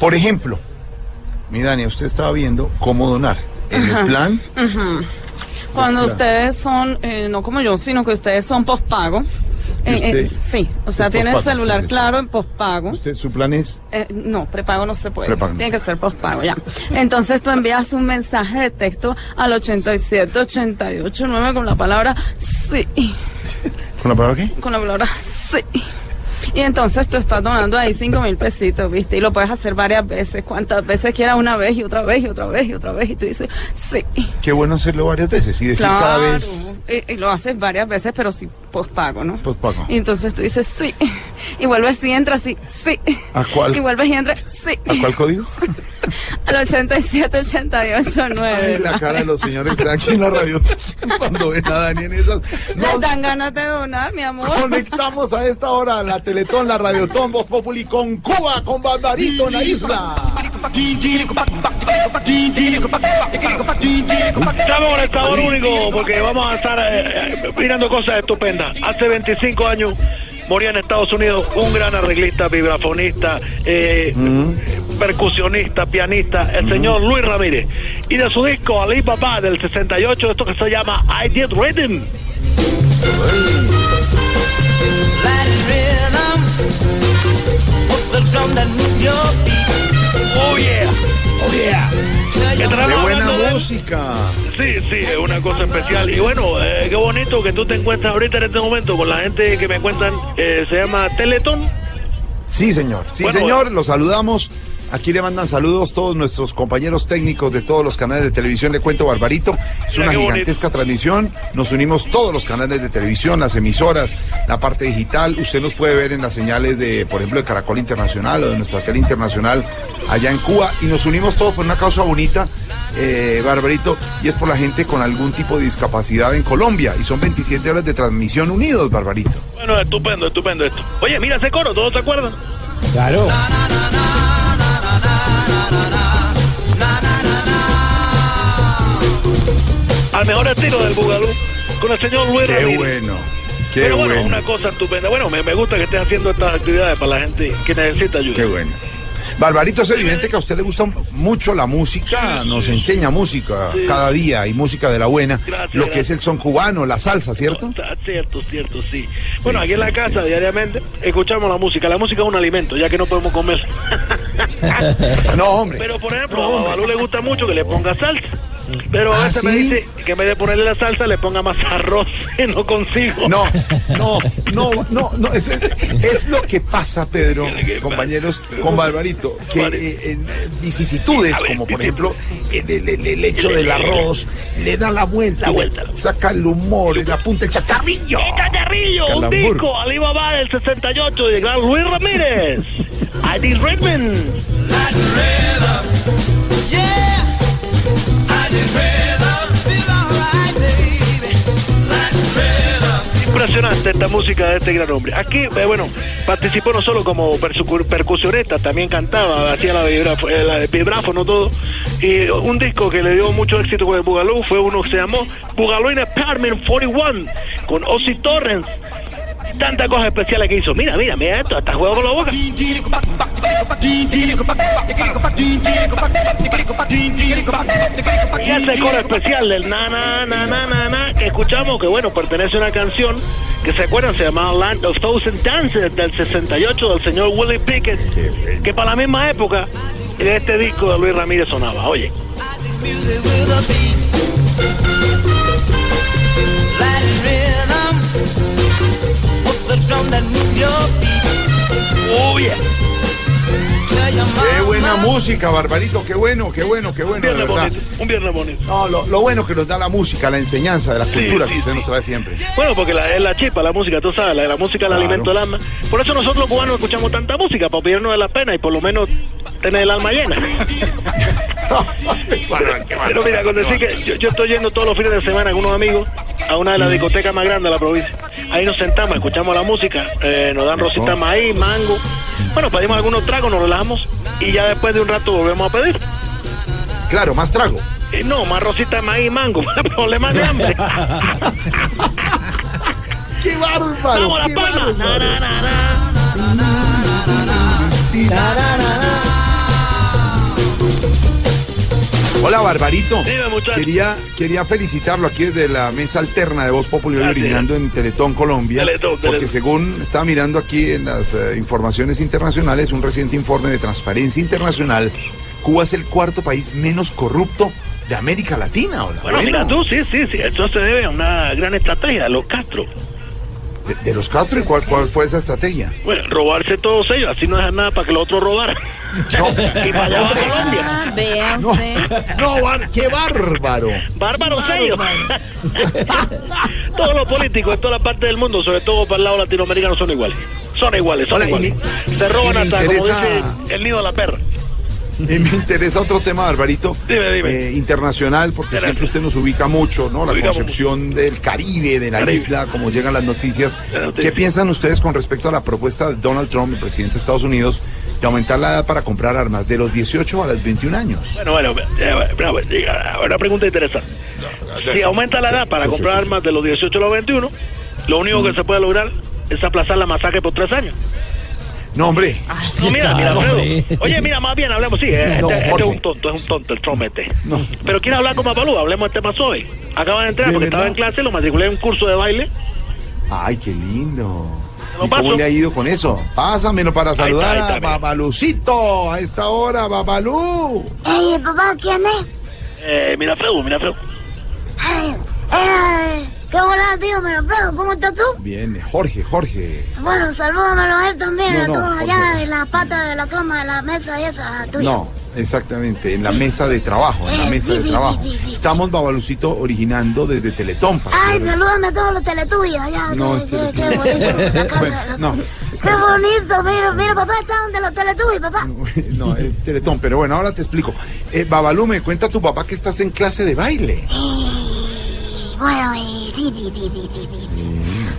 Por ejemplo, mi Dani, usted estaba viendo cómo donar. En el plan. Cuando ustedes son, eh, no como yo, sino que ustedes son pospago. ¿Y eh, eh, sí, o sea, tiene el celular sí, claro en pospago. usted, su plan es. Eh, no, prepago no se puede. Prepago. Tiene que ser pospago, ya. Entonces tú envías un mensaje de texto al 87 88 9 con la palabra sí. ¿Con la palabra qué? Con la palabra sí. Y entonces tú estás donando ahí cinco mil pesitos, ¿viste? Y lo puedes hacer varias veces, cuantas veces quieras, una vez y otra vez y otra vez y otra vez. Y tú dices, sí. Qué bueno hacerlo varias veces y decir Claro. cada vez. Y, y lo haces varias veces, pero sí pospago, ¿no? Pospago. Y entonces tú dices sí. Y vuelves y entras y sí. ¿A cuál? Y vuelves y entras sí. ¿A cuál código? Al 87 88 Ay, 9. la cara de los señores de aquí en la radio cuando ven a Dani en esas. Les dan ganas de donar, mi amor. Conectamos a esta hora la Teletón, la Radiotón, Voz Populi con Cuba, con Barbarito en la isla. Estamos con el sabor único porque vamos a estar eh, eh, mirando cosas estupendas. Hace 25 años moría en Estados Unidos un gran arreglista, vibrafonista, eh, percusionista, pianista, el señor Luis Ramírez. Y de su disco Ali Papá del 68, esto que se llama I Did Rhythm. Oh yeah, oh yeah. Qué buena de- música. Sí, sí, es una cosa especial. Y bueno, eh, qué bonito que tú te encuentras ahorita en este momento con la gente que me cuentan, eh, se llama Teletón. Sí, señor. Sí, Bueno, señor. Los saludamos. Aquí le mandan saludos todos nuestros compañeros técnicos de todos los canales de televisión. Le cuento, Barbarito. Es una gigantesca transmisión. Nos unimos todos los canales de televisión, las emisoras, la parte digital. Usted nos puede ver en las señales de, por ejemplo, de Caracol Internacional o de nuestra tele internacional allá en Cuba. Y nos unimos todos por una causa bonita, eh, Barbarito, y es por la gente con algún tipo de discapacidad en Colombia. Y son 27 horas de transmisión unidos, Barbarito. Bueno, estupendo, estupendo esto. Oye, mira ese coro, ¿todos se acuerdan? Claro. Al mejor estilo del Bugalú, con el señor Luis Qué Ramírez. bueno. Qué Pero bueno, bueno. una cosa estupenda. Bueno, me, me gusta que estés haciendo estas actividades para la gente que necesita ayuda. Qué bueno. Barbarito, es evidente que a usted le gusta mucho la música, nos enseña música Sí. cada día y música de la buena, Gracias, lo que gracias. es el son cubano, la salsa, ¿cierto? Ah, Cierto, cierto, sí. bueno, aquí en la casa diariamente escuchamos la música. La música es un alimento, ya que no podemos comer. *laughs* no, hombre. Pero por ejemplo, a Babalú le gusta mucho que le ponga salsa. Pero a ¿Ah, veces me dice que en vez de ponerle la salsa le ponga más arroz *laughs* y no consigo. No, no, no, no, no, es, es lo que pasa, Pedro, *laughs* compañeros, con Barbarito, que eh, en vicisitudes, como por ejemplo el, el- el- el hecho del arroz, le da la vuelta, le saca el humor, le apunta el chacarrillo. Chacarrillo, un disco, Alibaba del 68 de gran Luis Ramírez. Did Redman. Impresionante esta música de este gran hombre. Aquí, eh, bueno, participó no solo como percusionista, también cantaba, hacía la, vibraf- eh, vibráfono, todo. Y un disco que le dio mucho éxito con el Bugalú fue uno que se llamó Bugalú in Apartment 41, con Ozzy Torrens. Tantas cosas especiales que hizo. Mira, mira, mira esto, hasta juego con la boca. Y ese coro especial del na na na na na na que escuchamos, que bueno, pertenece a una canción que se acuerdan, se llamaba Land of Thousand Dances del 68 del señor Willie Pickett, que para la misma época de este disco de Luis Ramírez sonaba. Oye. Oh, yeah. Qué buena música. Barbarito, qué bueno, qué bueno, qué bueno, Un viernes bonito, un viernes bonito. No, lo, lo bueno que nos da la música, la enseñanza de la Sí, cultura sí, que usted sí. nos trae siempre. Bueno, porque la, es la chispa, la música, tú sabes, la, la música es el alimento del alma. Por eso nosotros los cubanos escuchamos tanta música, para olvidarnos de la pena y por lo menos tener el alma llena. *laughs* Pero mira, con decir que yo, yo estoy yendo todos los fines de semana con unos amigos a una de las discotecas más grandes de la provincia. Ahí nos sentamos, escuchamos la música, eh, nos dan rosita maíz, mango. Bueno, pedimos algunos tragos, nos relajamos y ya después de un rato volvemos a pedir. Claro, más trago. Eh, no, más rosita maíz y mango, problemas de hambre. ¡Qué bárbaro! ¡Vamos, La qué Palma! bárbaro. Na, na, na, Hola, Barbarito. Quería, quería felicitarlo aquí desde la mesa alterna de Voz Popular originando en Teletón Colombia. Teletón, Porque Teletón. según estaba mirando aquí en las eh, informaciones internacionales, un reciente informe de Transparencia Internacional, Cuba es el cuarto país menos corrupto de América Latina. Hola, Bueno, mira tú, sí, sí, sí, esto se debe a una gran estrategia de los Castro. De, de los Castro, ¿y cuál, cuál fue esa estrategia? Bueno, robarse todos ellos, así no dejan nada para que los otros robaran. *laughs* y para allá va Colombia. Ah, vea No, *laughs* no, bar- qué bárbaro. Bárbaros ellos. *laughs* Todos los políticos en toda la parte del mundo, sobre todo para el lado latinoamericano, son iguales. Son iguales, son Hola, iguales. Se roban hasta, como dice el nido de la perra. *laughs* Me interesa otro tema, Barbarito, Dime, dime. eh, internacional, porque siempre usted nos ubica mucho, ¿no? La Ubicamos concepción del Caribe, de la Caribe. isla, como llegan las noticias. ¿Qué piensan ustedes con respecto a la propuesta de Donald Trump, el presidente de Estados Unidos, de aumentar la edad para comprar armas de los 18 a los 21 años? Bueno, bueno, diga, una pregunta interesante. Si aumenta la edad para Sí, comprar sí, sí. armas de los 18 a los 21, lo único que se puede lograr es aplazar la masacre por tres años. No, hombre. No, mira, mira, hombre. Oye, mira, más bien hablemos, sí, eh, No, este, este es un tonto, es un tonto el Trump este. Pero quiere hablar con Papalú, hablemos de tema suave. Acaba de entrar ¿De porque verdad? estaba en clase, lo matriculé en un curso de baile. Ay, qué lindo. ¿Y cómo le ha ido con eso? Pásamelo para saludar ahí está, a. Babalucito a esta hora, Babalú. Ey, papá, ¿quién es? Eh, mira, Feu, mira, Feu. Ay, eh, qué hola, tío, me lo. ¿Cómo estás tú? Bien, Jorge, Jorge. Bueno, salúdamelo a él también, No, a no, todos allá Jorge. en la pata de la cama, de la mesa esa tuya. No, exactamente, en la mesa de trabajo, en la Eh, mesa sí, de sí, trabajo. sí. Estamos, Babalucito, originando desde Teletón. Ay, salúdame a todos los teletuyos allá. No, qué, es qué, Teletubbies. qué bonito. *laughs* casa Bueno, no, Qué bonito, mira, mira, papá, están de los teletuyos, papá. *laughs* no, es Teletón, pero bueno, ahora te explico. Eh, Babalú, me cuenta tu papá que estás en clase de baile. Y bueno, y sí, sí, sí, sí, sí, sí.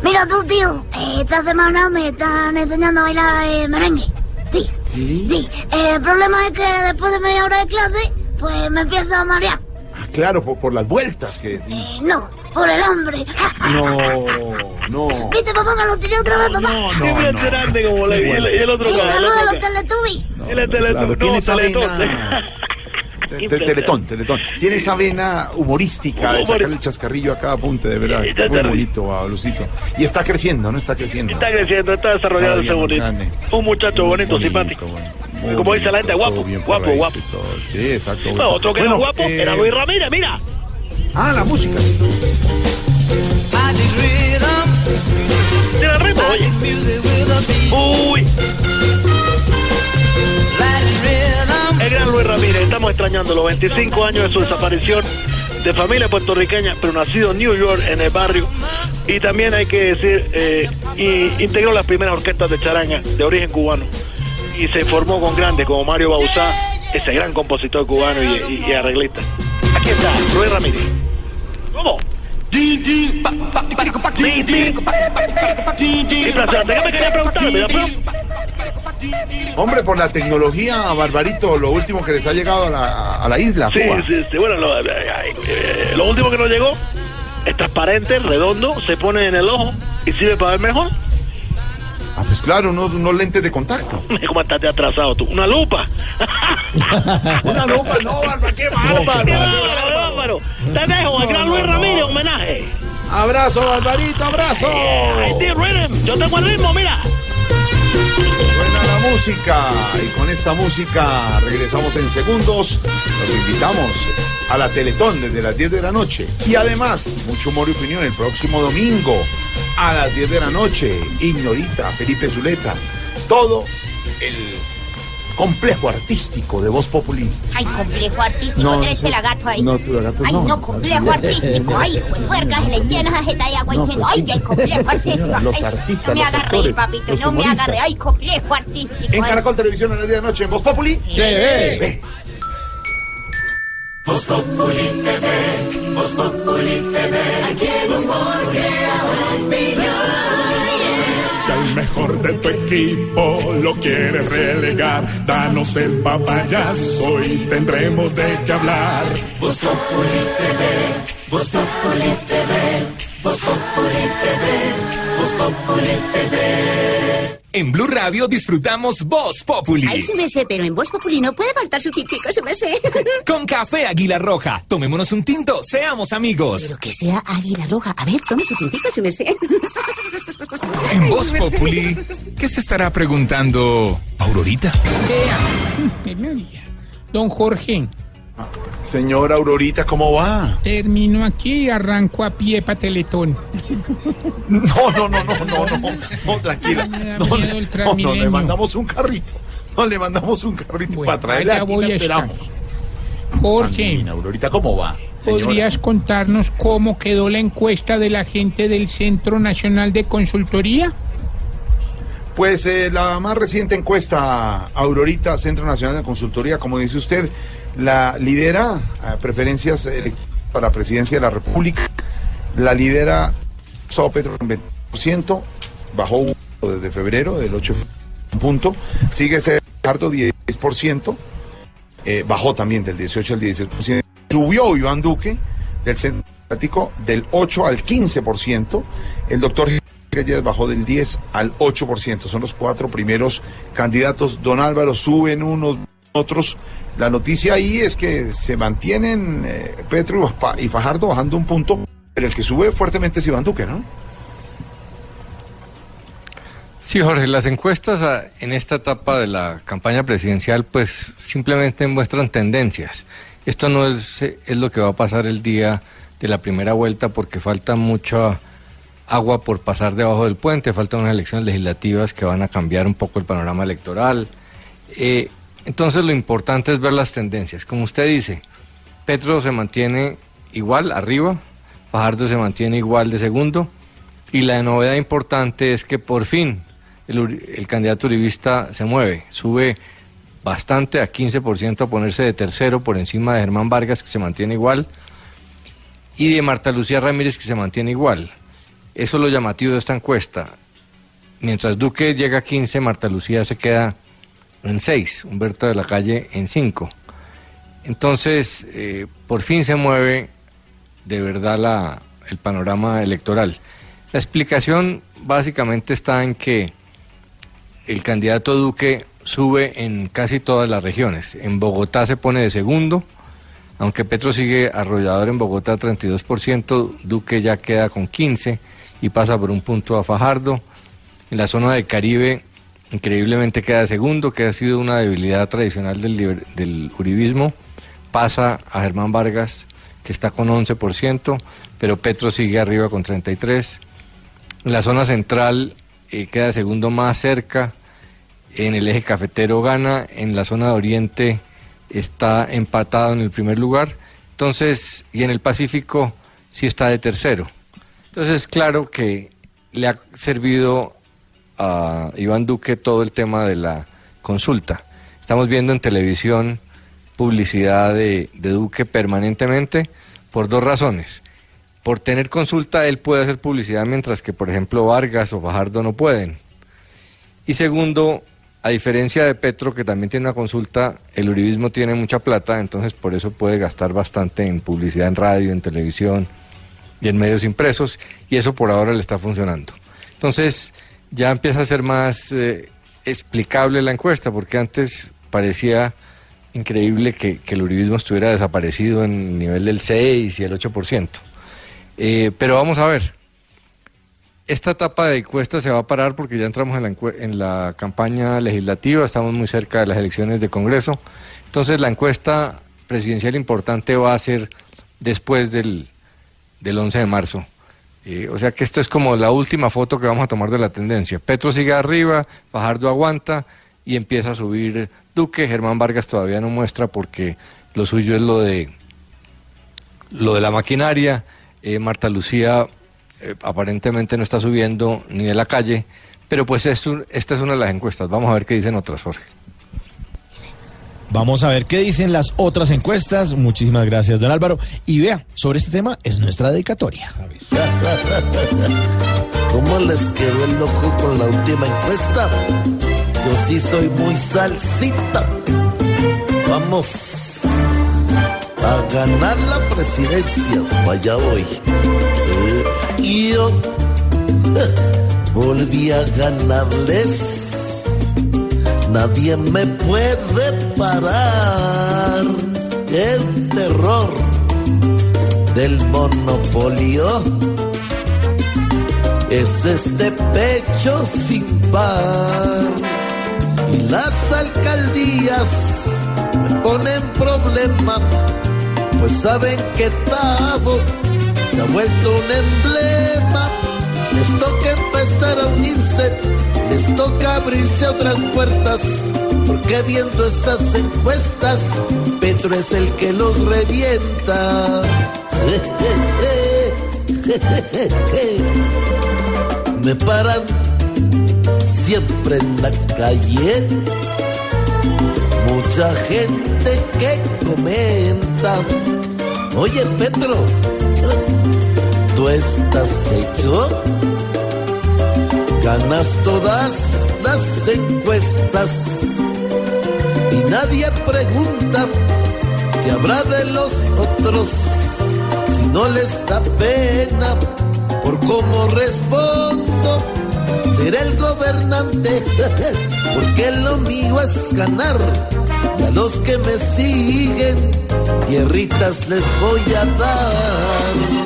Mira tú, tío, eh, esta semana me están enseñando a bailar eh, merengue. Sí, ¿Sí? sí. Eh, el problema es que después de media hora de clase, pues me empiezo a marear. Ah, claro, por, por las vueltas que... Eh, no, por el hombre. No, no. ¿Viste, papá? Me lo tiré otra vez, papá. No, no, bien no. grande como Sí, le y el, bueno. y el otro Y el saludos a otro Teletón, tiene Teletón. Tiene esa vena humorística de sacarle el chascarrillo a cada punto, de verdad. Muy bonito, Babalucito. Y está creciendo, ¿no? Está creciendo. Está creciendo, está desarrollando ese bonito. grande. Un muchacho bonito, Bonito, simpático. bueno. Muy Como dice la gente, guapo, guapo, guapo. Sí, exacto. No, otro que era Bueno, guapo eh, era Luis Ramírez, mira. Ah, la música. Mira el ritmo, oye. Uy. El gran Luis Ramírez, estamos extrañando los 25 años de su desaparición de familia puertorriqueña, pero nacido en New York, en el barrio. Y también hay que decir, eh, y integró las primeras orquestas de charanga de origen cubano. Y se formó con grandes como Mario Bauzá, ese gran compositor cubano y, y- y arreglista. Aquí está, Luis Ramírez. ¿Cómo? Impresionante. ¿Qué me quería preguntar? Hombre, por la tecnología, Barbarito, lo último que les ha llegado a la, a la isla, Sí, Cuba. sí, sí. Bueno, lo, eh, lo último que nos llegó es transparente, redondo, se pone en el ojo y sirve para ver mejor. Ah, pues claro, unos, unos lentes de contacto. *laughs* ¿Cómo estás de atrasado tú? Una lupa. *laughs* Una lupa, no, bárbaro. ¡Qué bárbaro, qué bárbaro! Te dejo, el gran Luis Ramírez, homenaje. Abrazo, Barbarito, abrazo. Rhythm. Yo tengo el ritmo, mira. Buena la música. Y con esta música regresamos en segundos. Los invitamos a la Teletón desde las 10 de la noche. Y además, mucho humor y opinión el próximo domingo a las 10 de la noche. Ignorita, Felipe Zuleta. Todo el complejo artístico de Voz Populi. Ay, complejo artístico, No, tres pelagatos ahí. no, pelagatos Ay, no. no, complejo artístico. Ay, pues puercas, le llenas a jeta de agua No, diciendo, pues ay, ay, complejo artístico. Señora, los artistas, No me los agarré, actores, papito, no me humoristas. agarré. Ay, complejo artístico. En. Caracol Televisión a las 10 de la noche en Voz Populi. TV. Voz Populi TV, Voz Populi TV, aquí humor crea opinión. Al mejor de tu equipo lo quieres relegar, danos el papayazo y tendremos de qué hablar. Voz Populi TV, Voz Populi TV, Voz Populi TV, Populi TV. En Blue Radio disfrutamos Voz Populi. Ay, sí me sé, pero en Voz Populi no puede faltar su tintico, sí me sé. *laughs* Con café Águila Roja. Tomémonos un tinto, seamos amigos. Pero que sea águila roja. A ver, tome su tintico, sí me sé. *laughs* En Ay, Voz sí me sé. Populi, ¿qué se estará preguntando Aurorita? Don Jorge, Señora Aurorita, ¿cómo va? termino aquí y arranco a pie para Teletón. No, no, no, no, no, no, no, tranquila. No, le- el no, no, le Transmilenio. mandamos un carrito. No, le mandamos un carrito para traerle aquí, voy la estar. esperamos. Jorge, Andina, Aurorita, ¿cómo va? señora? ¿podrías contarnos cómo quedó la encuesta de la gente del Centro Nacional de Consultoría? Pues eh, la más reciente encuesta, Aurorita, Centro Nacional de Consultoría, como dice usted, la lidera a preferencias eh, para la presidencia de la República. La lidera Gustavo Petro en 20%, bajó desde febrero, del 8 punto. Sigue Ricardo 10%, eh, bajó también del 18 al 16%. Subió Iván Duque del Centro Democrático del 8 al 15%. El doctor Reyes bajó del 10 al 8%. Son los cuatro primeros candidatos. Don Álvaro suben unos, otros. La noticia ahí es que se mantienen eh, Petro y Fa- y Fajardo bajando un punto, pero el que sube fuertemente es Iván Duque, ¿no? Sí, Jorge, las encuestas ah, en esta etapa de la campaña presidencial pues simplemente muestran tendencias. Esto no es, es lo que va a pasar el día de la primera vuelta porque falta mucha agua por pasar debajo del puente, faltan unas elecciones legislativas que van a cambiar un poco el panorama electoral. Eh, entonces lo importante es ver las tendencias. Como usted dice, Petro se mantiene igual arriba, Fajardo se mantiene igual de segundo y la novedad importante es que por fin el, el candidato uribista se mueve, sube bastante a 15% a ponerse de tercero por encima de Germán Vargas que se mantiene igual y de Marta Lucía Ramírez que se mantiene igual. Eso es lo llamativo de esta encuesta. Mientras Duque llega a 15, Marta Lucía se queda en 6, Humberto de la Calle en 5. Entonces, eh, por fin se mueve de verdad el panorama electoral. La explicación básicamente está en que el candidato Duque sube en casi todas las regiones. En Bogotá se pone de segundo, aunque Petro sigue arrollador en Bogotá 32%, Duque ya queda con 15 y pasa por un punto a Fajardo. En la zona del Caribe increíblemente queda segundo, que ha sido una debilidad tradicional del, uribismo. Pasa a Germán Vargas, que está con 11%, pero Petro sigue arriba con 33%. En la zona central eh, queda segundo más cerca. En el eje cafetero gana. En la zona de oriente está empatado en el primer lugar. Entonces, y en el Pacífico sí está de tercero. Entonces, claro que le ha servido a Iván Duque todo el tema de la consulta. Estamos viendo en televisión publicidad de, de Duque permanentemente por dos razones. Por tener consulta él puede hacer publicidad mientras que, por ejemplo, Vargas o Fajardo no pueden. Y segundo, a diferencia de Petro, que también tiene una consulta, el uribismo tiene mucha plata, entonces por eso puede gastar bastante en publicidad en radio, en televisión y en medios impresos, y eso por ahora le está funcionando. Entonces ya empieza a ser más eh, explicable la encuesta, porque antes parecía increíble que, el uribismo estuviera desaparecido en el nivel del 6 y el 8%. Eh, pero vamos a ver, esta etapa de encuesta se va a parar porque ya entramos en la, en la campaña legislativa, estamos muy cerca de las elecciones de Congreso. Entonces la encuesta presidencial importante va a ser después del, del 11 de marzo. Eh, o sea que esto es como la última foto que vamos a tomar de la tendencia. Petro sigue arriba, Fajardo aguanta y empieza a subir Duque. Germán Vargas todavía no muestra porque lo suyo es lo de lo de la maquinaria. Eh, Marta Lucía eh, aparentemente no está subiendo ni de la calle, pero pues esto, esta es una de las encuestas. Vamos a ver qué dicen otras, Jorge. Vamos a ver qué dicen las otras encuestas. Muchísimas gracias, don Álvaro. Y vea, sobre este tema es nuestra dedicatoria. *laughs* ¿Cómo les quedó el ojo con la última encuesta? Yo sí soy muy salsita. Vamos a ganar la presidencia. Vaya voy. Eh, y yo *laughs* volví a ganarles. Nadie me puede parar el terror del monopolio. Es este pecho sin par y las alcaldías me ponen problema, pues saben que Tavo se ha vuelto un emblema. Les toca empezar a unirse, les toca abrirse otras puertas, porque viendo esas encuestas, Petro es el que los revienta. *laughs* Me paran siempre en la calle. Mucha gente que comenta, oye Petro, tú estás hecho, ganas todas las encuestas y nadie pregunta qué habrá de los otros si no les da pena por cómo respondo ser el gobernante, *laughs* porque lo mío es ganar. Y a los que me siguen, tierritas les voy a dar.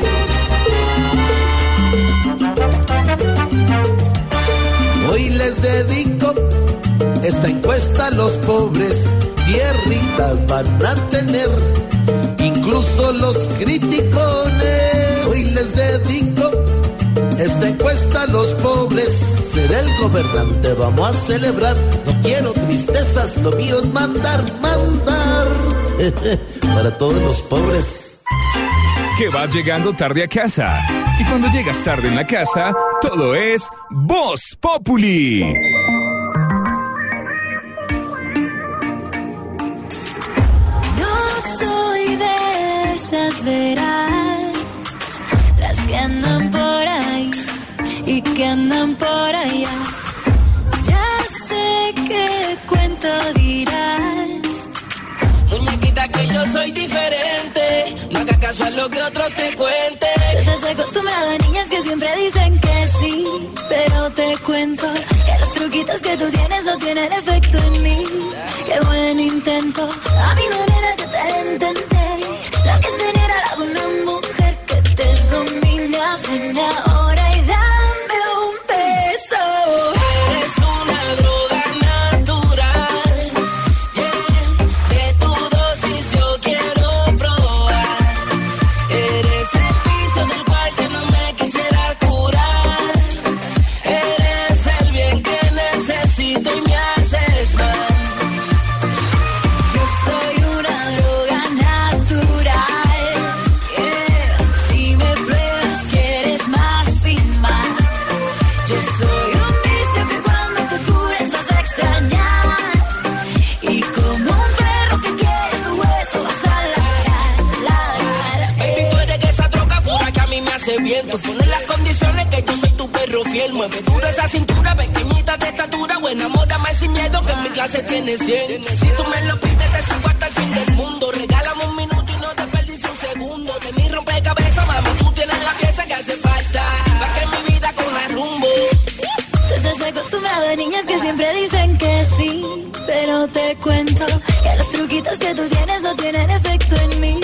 Les dedico esta encuesta a los pobres, tierritas van a tener, incluso los criticones. Hoy les dedico esta encuesta a los pobres, seré el gobernante, vamos a celebrar. No quiero tristezas, lo mío es mandar, mandar. *laughs* Para todos los pobres. Que vas llegando tarde a casa. Y cuando llegas tarde en la casa, todo es Voz Populi. Caso a lo que otros te cuenten. Estás acostumbrada a niñas que siempre dicen que sí, pero te cuento que los truquitos que tú tienes no tienen efecto Tú pones las condiciones que yo soy tu perro fiel. Mueve duro esa cintura, pequeñita de estatura. Buena moda, más sin miedo que en mi clase tiene 100. Si tú me lo pides, te sigo hasta el fin del mundo. Acostumbrado a niñas que siempre dicen que sí. Pero te cuento que los truquitos que tú tienes no tienen efecto en mí.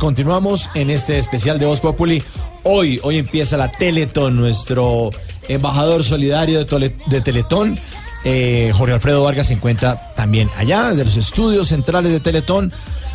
Continuamos en este especial de Voz Populi. Hoy, hoy empieza la Teletón, nuestro embajador solidario de, Tole- de Teletón. eh, Jorge Alfredo Vargas se encuentra también. allá desde los estudios centrales de Teletón.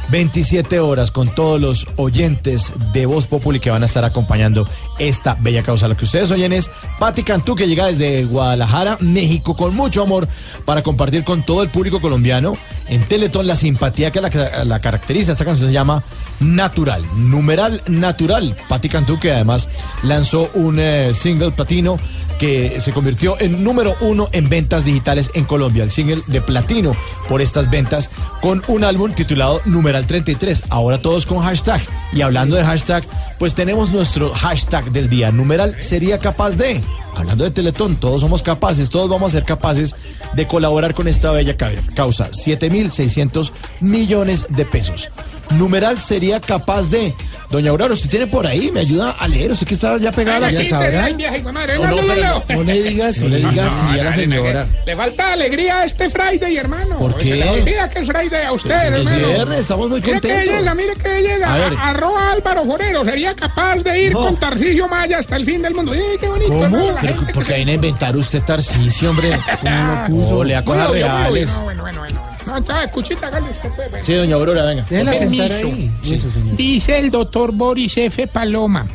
27 horas con todos los oyentes de Voz Populi que van a estar acompañando esta bella causa. Lo que ustedes oyen es Patti Cantú, que llega desde Guadalajara, México, con mucho amor para compartir con todo el público colombiano en Teletón la simpatía que la, la caracteriza. Esta canción se llama Natural, numeral natural. Patti Cantú, que además lanzó un eh, single platino que se convirtió en número uno en ventas digitales en Colombia, el single de platino por estas ventas, con un álbum titulado Numeral 33. Ahora todos con hashtag. Y hablando de hashtag, pues tenemos nuestro hashtag del día. Numeral sería capaz de. Hablando de Teletón, todos somos capaces, todos vamos a ser capaces de colaborar con esta bella ca- causa. 7.600 millones de pesos. Numeral sería capaz de. Doña Aurora, usted tiene por ahí, me ayuda a leer. Usted que está ya pegada a la Aquí ya sabrá. ay, No, no, le digas, no le digas sí a la señora. que Le falta alegría a este Friday, hermano. ¿Por Se qué? le olvida que es Friday a usted, Pues es hermano. viernes, estamos muy Mire que contentos. llega, mire que llega. A Arroba Álvaro Forero. Sería capaz de ir No. con Tarcisio Maya hasta el fin del mundo. Ay, qué bonito, ¿Cómo? hermano, la Pero, gente ¿Por que qué viene a inventar usted Tarcisio, hombre? ¿Cómo lo puso? Le reales. No, bueno, bueno, bueno. No, entonces, escuchita, hágale usted, pues. Sí, doña Aurora, venga. Déjela sentar Permiso. ahí. Eso, señor. Dice el doctor Boris F. Paloma.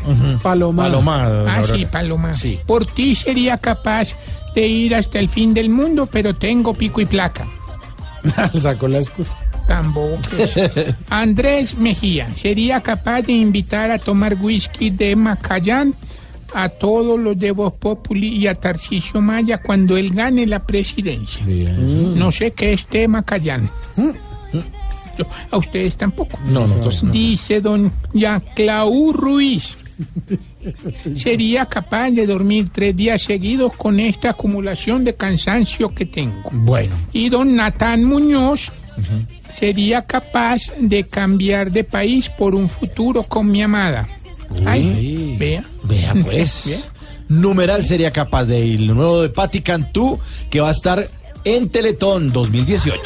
Paloma. Paloma, doña Ah, Aurora. sí, Paloma. Sí. Por ti sería capaz de ir hasta el fin del mundo, pero tengo pico y placa. *laughs* Sacó la excusa. Tampoco. *laughs* Andrés Mejía sería capaz de invitar a tomar whisky de Macallán a todos los de Voz Populi y a Tarcisio Maya cuando él gane la presidencia. No sé qué es de Macallán. Yo- A ustedes tampoco. No. Dice don Yaclau Ruiz. *laughs* Sería capaz de dormir tres días seguidos con esta acumulación de cansancio que tengo. Bueno. Y don Natán Muñoz sería capaz de cambiar de país por un futuro con mi amada. Ay, vea. Vea *laughs* pues. Vea. Numeral sería capaz de ir. Lo nuevo de Patti Cantú, que va a estar en Teletón 2018.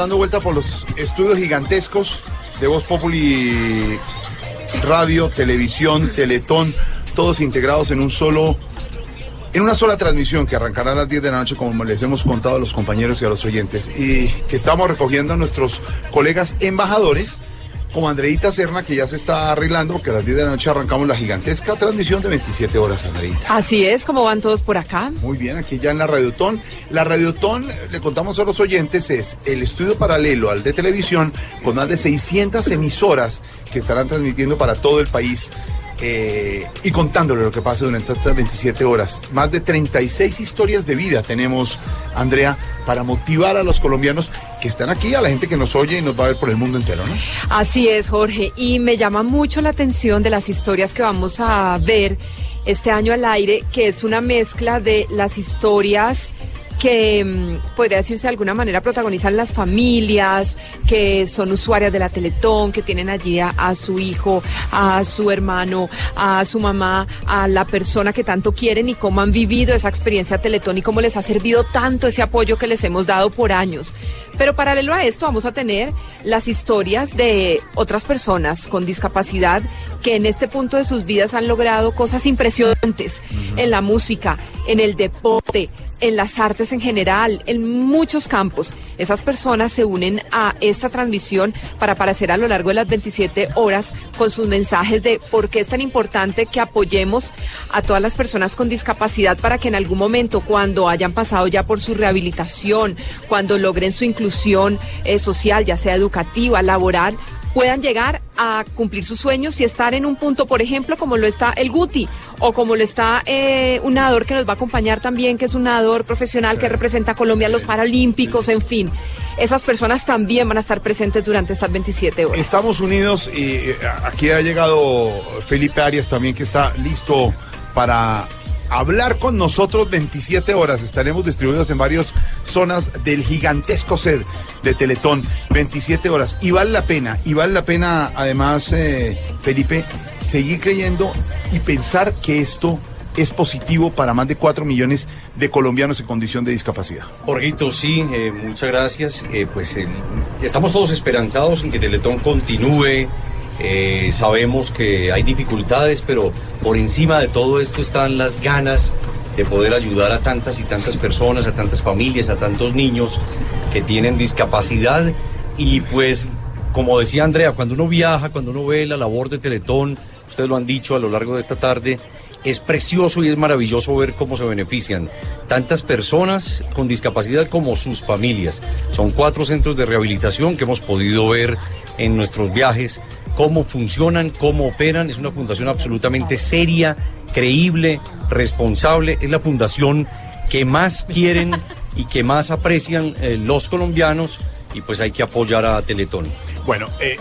Dando vuelta por los estudios gigantescos de Voz Populi Radio, televisión, teletón, todos integrados en un solo en una sola transmisión que arrancará a las 10 de la noche, como les hemos contado a los compañeros y a los oyentes, y que estamos recogiendo a nuestros colegas embajadores, como Andreita Serna, que ya se está arreglando, porque a las 10 de la noche arrancamos la gigantesca transmisión de 27 horas, Andreita. Así es, como van todos por acá. Muy bien, aquí ya en la Radiotón. La Radiotón, le contamos a los oyentes, es el estudio paralelo al de televisión con más de 600 emisoras que estarán transmitiendo para todo el país eh, y contándole lo que pasa durante estas 27 horas. Más de 36 historias de vida tenemos, Andrea, para motivar a los colombianos que están aquí, a la gente que nos oye y nos va a ver por el mundo entero, ¿no? Así es, Jorge. Y me llama mucho la atención de las historias que vamos a ver este año al aire, que es una mezcla de las historias que mm, podría decirse de alguna manera protagonizan las familias, que son usuarias de la Teletón, que tienen allí a, a su hijo, a su hermano, a su mamá, a la persona que tanto quieren y cómo han vivido esa experiencia Teletón y cómo les ha servido tanto ese apoyo que les hemos dado por años. Pero paralelo a esto vamos a tener las historias de otras personas con discapacidad que en este punto de sus vidas han logrado cosas impresionantes en la música, en el deporte, en las artes en general, en muchos campos. Esas personas se unen a esta transmisión para aparecer a lo largo de las 27 horas con sus mensajes de por qué es tan importante que apoyemos a todas las personas con discapacidad para que en algún momento, cuando hayan pasado ya por su rehabilitación, cuando logren su inclusión eh, social, ya sea educativa, laboral, puedan llegar a cumplir sus sueños y estar en un punto, por ejemplo, como lo está el Guti o como lo está eh, un nadador que nos va a acompañar también, que es un nadador profesional que representa a Colombia en los Paralímpicos, en fin. Esas personas también van a estar presentes durante estas 27 horas. Estamos unidos y eh, aquí ha llegado Felipe Arias también que está listo para hablar con nosotros 27 horas. Estaremos distribuidos en varias zonas del gigantesco set de Teletón. 27 horas. Y vale la pena, y vale la pena además, eh, Felipe, seguir creyendo y pensar que esto es positivo para más de 4 millones de colombianos en condición de discapacidad. Jorgito, sí, eh, muchas gracias. Eh, pues estamos todos esperanzados en que Teletón continúe. Eh, sabemos que hay dificultades, pero por encima de todo esto están las ganas de poder ayudar a tantas y tantas personas, a tantas familias, a tantos niños que tienen discapacidad. Y pues, como decía Andrea, cuando uno viaja, cuando uno ve la labor de Teletón, ustedes lo han dicho a lo largo de esta tarde, es precioso y es maravilloso ver cómo se benefician tantas personas con discapacidad como sus familias. Son cuatro centros de rehabilitación que hemos podido ver en nuestros viajes, cómo funcionan, cómo operan. Es una fundación absolutamente seria, creíble, responsable. Es la fundación que más quieren y que más aprecian eh, los colombianos y pues hay que apoyar a Teletón. Bueno, eh,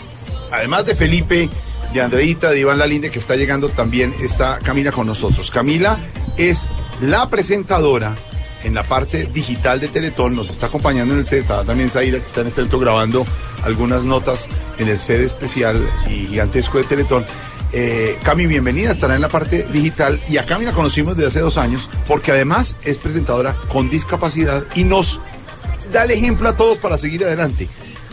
además de Felipe, de Andreita, de Iván Lalinde, que está llegando también, está Camila con nosotros. Camila es la presentadora en la parte digital de Teletón, nos está acompañando en el set, también Zaira, que está en este momento grabando algunas notas en el set especial y gigantesco de Teletón. Eh, Cami, bienvenida, estará en la parte digital y a Cami la conocimos desde hace dos años porque además es presentadora con discapacidad y nos da el ejemplo a todos para seguir adelante,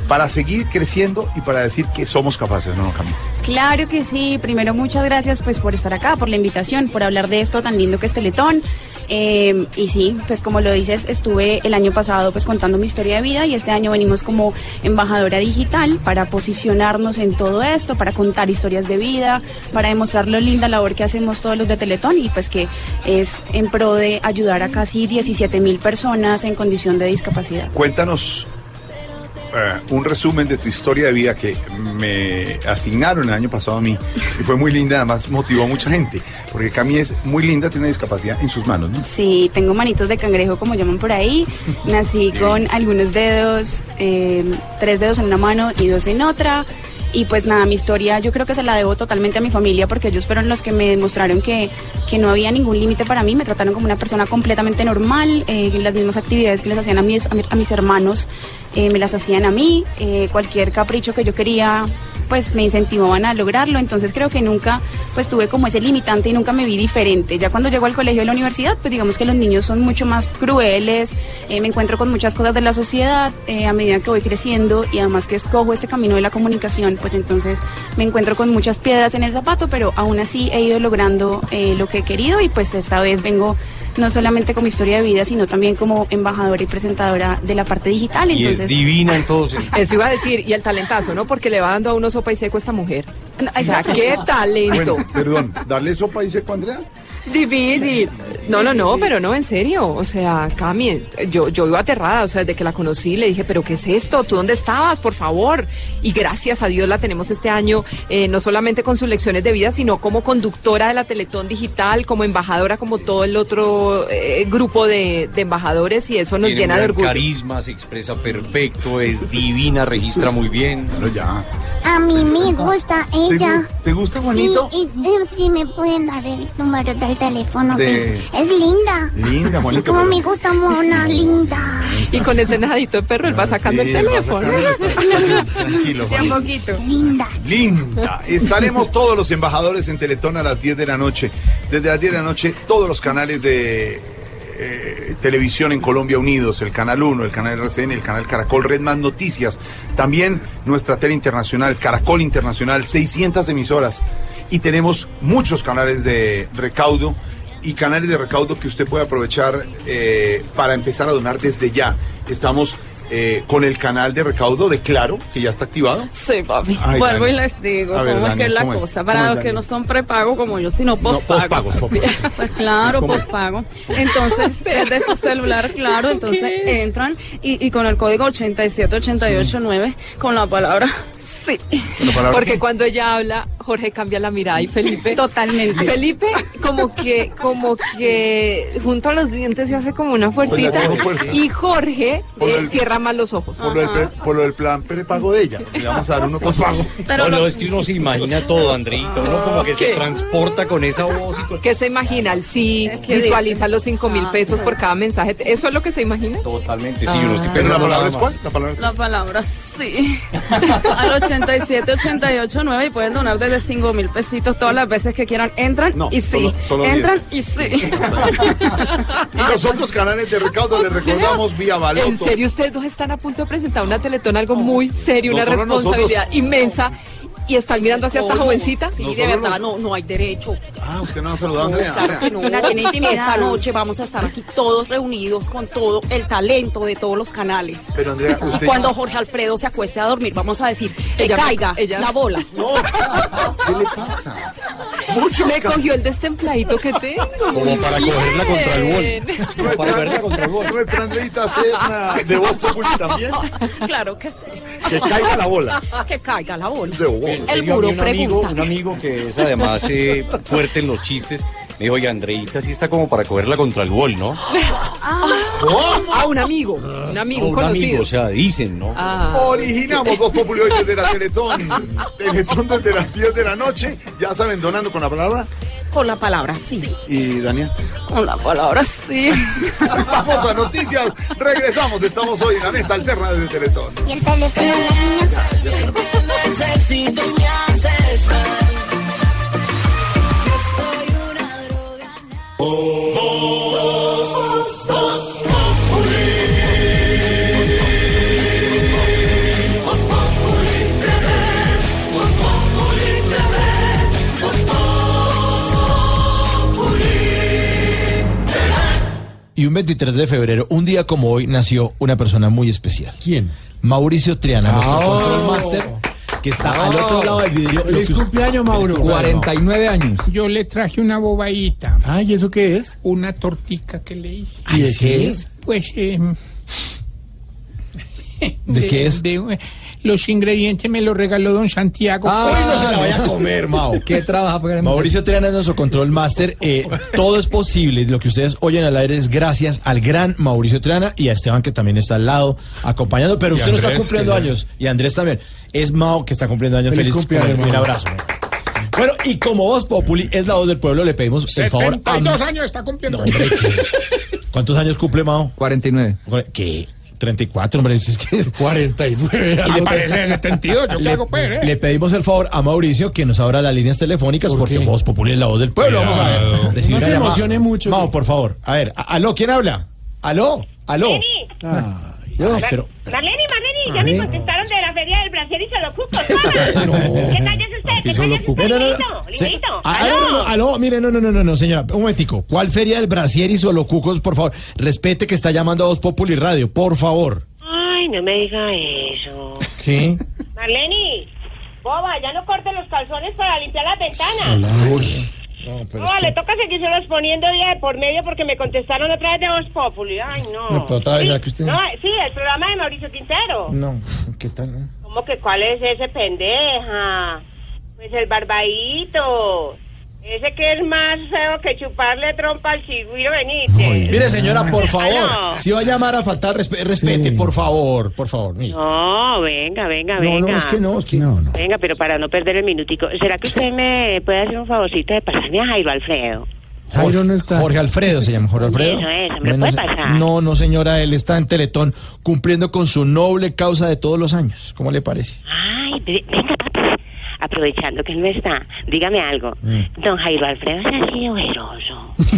para seguir creciendo y para decir que somos capaces, ¿no, Cami? Claro que sí. Primero, muchas gracias pues por estar acá, por la invitación, por hablar de esto tan lindo que es Teletón. Eh, y sí, pues como lo dices, estuve el año pasado pues contando mi historia de vida y este año venimos como embajadora digital para posicionarnos en todo esto, para contar historias de vida, para demostrar lo linda labor que hacemos todos los de Teletón y pues que es en pro de ayudar a casi 17 mil personas en condición de discapacidad. Cuéntanos eh, un resumen de tu historia de vida que me asignaron el año pasado a mí y fue muy linda, además motivó a mucha gente, porque Cami es muy linda, tiene una discapacidad en sus manos, ¿no? Sí, tengo manitos de cangrejo, como llaman por ahí. Nací *laughs* con algunos dedos, eh, tres dedos en una mano y dos en otra. Y pues nada, mi historia yo creo que se la debo totalmente a mi familia porque ellos fueron los que me demostraron que, que no había ningún límite para mí, me trataron como una persona completamente normal, eh, las mismas actividades que les hacían a mis, a mi- a mis hermanos, eh, me las hacían a mí, eh, cualquier capricho que yo quería pues me incentivaban a lograrlo, entonces creo que nunca pues tuve como ese limitante y nunca me vi diferente. Ya cuando llego al colegio de la universidad, pues digamos que los niños son mucho más crueles, eh, me encuentro con muchas cosas de la sociedad a medida que voy creciendo y además que escojo este camino de la comunicación, pues entonces me encuentro con muchas piedras en el zapato, pero aún así he ido logrando lo que he querido y pues esta vez vengo no solamente como historia de vida, sino también como embajadora y presentadora de la parte digital. Y es Entonces, divina en todos sentidos. Eso iba a decir, y el talentazo, ¿no? Porque le va dando a uno sopa y seco a esta mujer. O sea, exacto. qué talento. Bueno, perdón, ¿darle sopa y seco a Andrea? Difícil. No, no, no, pero no, en serio. O sea, Cami, yo, yo iba aterrada, o sea, desde que la conocí le dije, pero ¿qué es esto? ¿Tú dónde estabas? Por favor. Y gracias a Dios la tenemos este año, eh, no solamente con sus lecciones de vida, sino como conductora de la Teletón Digital, como embajadora, como todo el otro eh, grupo de, de embajadores, y eso nos Tiene llena un de orgullo. carisma, se expresa perfecto, es divina, registra muy bien. Bueno, ya. A mí me gusta ella. ¿Te gusta, Juanito? Sí, y, y sí me pueden dar el número del teléfono. De- que Es linda. Linda, Sí, Juanito. como pero- me gusta mona, *laughs* linda. Y con ese nadito de perro, él va sacando Sí, el *laughs* teléfono. Tranquilo, poquito. Linda. Linda. Estaremos todos los embajadores en Teletón a las 10 de la noche. Desde las 10 de la noche, todos los canales de eh, televisión en Colombia unidos, el Canal 1, el Canal RCN, el Canal Caracol, Red Más Noticias, también nuestra tele internacional, Caracol Internacional, 600 emisoras. Y tenemos muchos canales de recaudo y canales de recaudo que usted puede aprovechar eh, para empezar a donar desde ya. Estamos eh, con el canal de recaudo de Claro, que ya está activado. Sí, papi. Ay, Vuelvo Dani. y les digo A ver, cómo es Dani, que es la cosa. ¿Cómo Para los que no son prepago como yo, sino postpago. postpago, postpago. *laughs* Pues claro, *laughs* postpago. Entonces, *laughs* es de su celular, claro. Entonces entran y, y con el código 87889, con la palabra sí. Porque cuando ella habla, Jorge cambia la mirada y Felipe. Totalmente. Felipe, como que, como que junto a los dientes se hace como una fuercita. Pues fuerza. Y Jorge eh, cierra mal los ojos. Por lo, del pre- por lo del plan prepago de ella. Le vamos a dar uno *laughs* postpago. no, no, es que uno se imagina todo, Andreita. Uno como que se transporta con esa voz y con... ¿Qué se imagina? El sí, visualiza los cinco mil pesos por cada mensaje. ¿Eso es lo que se imagina? Totalmente, sí, yo no estoy ¿Pero la pensando palabra es cuál? La palabra es La palabra sí. *laughs* Al 87889 y pueden donar desde 5 mil pesitos todas las veces que quieran. Entran No, y sí. solo- solo Entran y sí. *laughs* Y los otros canales de recaudo les recordamos vía En Baloto. serio, ustedes dos están a punto de presentar una teletón, algo muy serio, No una responsabilidad nosotros. inmensa. Y están mirando hacia esta jovencita. Sí, de verdad, no, no hay derecho. Ah, usted no ha saludado a Andrea. Claro que no. Una tiene *laughs* intimidad. Esta noche vamos a estar aquí todos reunidos con todo el talento de todos los canales. Pero Andrea, Y usted... cuando Jorge Alfredo se acueste a dormir, vamos a decir que Ella- caiga ella- la bola. *laughs* No, ¿qué le pasa? Muchos Me cogió el destempladito que tengo. Como para cogerla contra el bol. Bien. Para cogerla contra el bol. Nuestra Andreita Serna de Voz Populi también. *laughs* Claro que sí. Que caiga la bola. Que caiga la bola. De Voz. El serio, a mí muro un amigo, pregunta. un amigo que es además eh, fuerte en los chistes, me dijo, oye, Andreita sí está como para cogerla contra el gol, ¿no? Ah, un amigo. Un amigo, un un conocido. amigo, o sea, dicen, ¿no? Ah. Originamos Voz Populi desde la Teletón. Teletón desde las 10 de la noche. Ya saben, donando con la palabra. Con la palabra sí. Y Daniel. Con la palabra sí. *laughs* Vamos a noticias. Regresamos. Estamos hoy en la mesa alterna desde Teletón. Y el me Y un 23 de febrero, un día como hoy, nació una persona muy especial. ¿Quién? Mauricio Triana, nuestro Oh. control master, que está al otro lado del vidrio. Feliz cumpleaños, Mauro. 49 años. Yo le traje una bobadita. Ay, ¿eso qué es? Una tortica que le hice. ¿Y de qué es? Pues, eh, ¿De qué es? de, los ingredientes me los regaló don Santiago. Hoy no se la vaya a comer, Mao. *laughs* ¿Qué trabaja? Mauricio Triana es nuestro control master. Eh, todo es posible. Lo que ustedes oyen al aire es gracias al gran Mauricio Triana y a Esteban, que también está al lado acompañando. Pero Y usted no está cumpliendo que- años. Y Andrés también. Es Mao que está cumpliendo años. Feliz Feliz, cumpleaños, Un abrazo. Bueno, y como Voz Populi es la voz del pueblo, le pedimos el favor a... 72 años está cumpliendo. No. ¿Cuántos años cumple Mao? 49. ¿Qué? 34, hombre. Es que... 49. Y le parece 72, yo qué Le, hago pues, ¿eh? le pedimos el favor a Mauricio que nos abra las líneas telefónicas porque Voz Populi es la voz del pueblo. Vamos a ver. No se llamada. emocione mucho. Mau, por favor. A ver, aló, ¿quién habla? ¿Aló? ¿Aló? Ah, Yo, pero... Marlene, Marlene, ya me contestaron de la feria del brasier y se lo cuco, *laughs* ¿Qué talla es usted? ¿Qué talla es usted, no. Lindito? Se- Lindito, Ah, no, no, no, aló, mire, no, no, no, no, no, señora, un momentico. ¿Cuál feria del Brasier y Solocucos, por favor? Respete que está llamando a Voz Populi Radio, por favor. Ay, no me diga eso. ¿Qué? Marlene, boba, ya no corte los calzones para limpiar las ventanas. No, pero Boba, es que- le toca seguirse poniendo día de por medio porque me contestaron otra vez de Voz Populi. Ay, no. No, pero otra vez, sí, ¿a que usted- no, sí, el programa de Mauricio Quintero. No, *laughs* ¿qué tal? ¿Cómo que cuál es ese pendeja? Pues el barbadito. Ese que es más feo que chuparle trompa al chigüiro Benítez. Mire, señora, por favor, Aló. si va a llamar a faltar respe- respete, por favor, por favor. mire. No, venga, venga, venga. No, no, es que no, es que no, no. Venga, pero para no perder el minutico, ¿será que usted me puede hacer un favorcito de pasarme a Jairo Alfredo? Jairo no está. Jorge Alfredo se llama, Jorge Alfredo. Eso es, hombre, no, puede pasar. no, no, señora, él está en Teletón cumpliendo con su noble causa de todos los años. ¿Cómo le parece? Ay, ve- venga, papi. Aprovechando que él no está, dígame algo. Mm. Don Jairo Alfredo se ha sido ojeroso. ¿De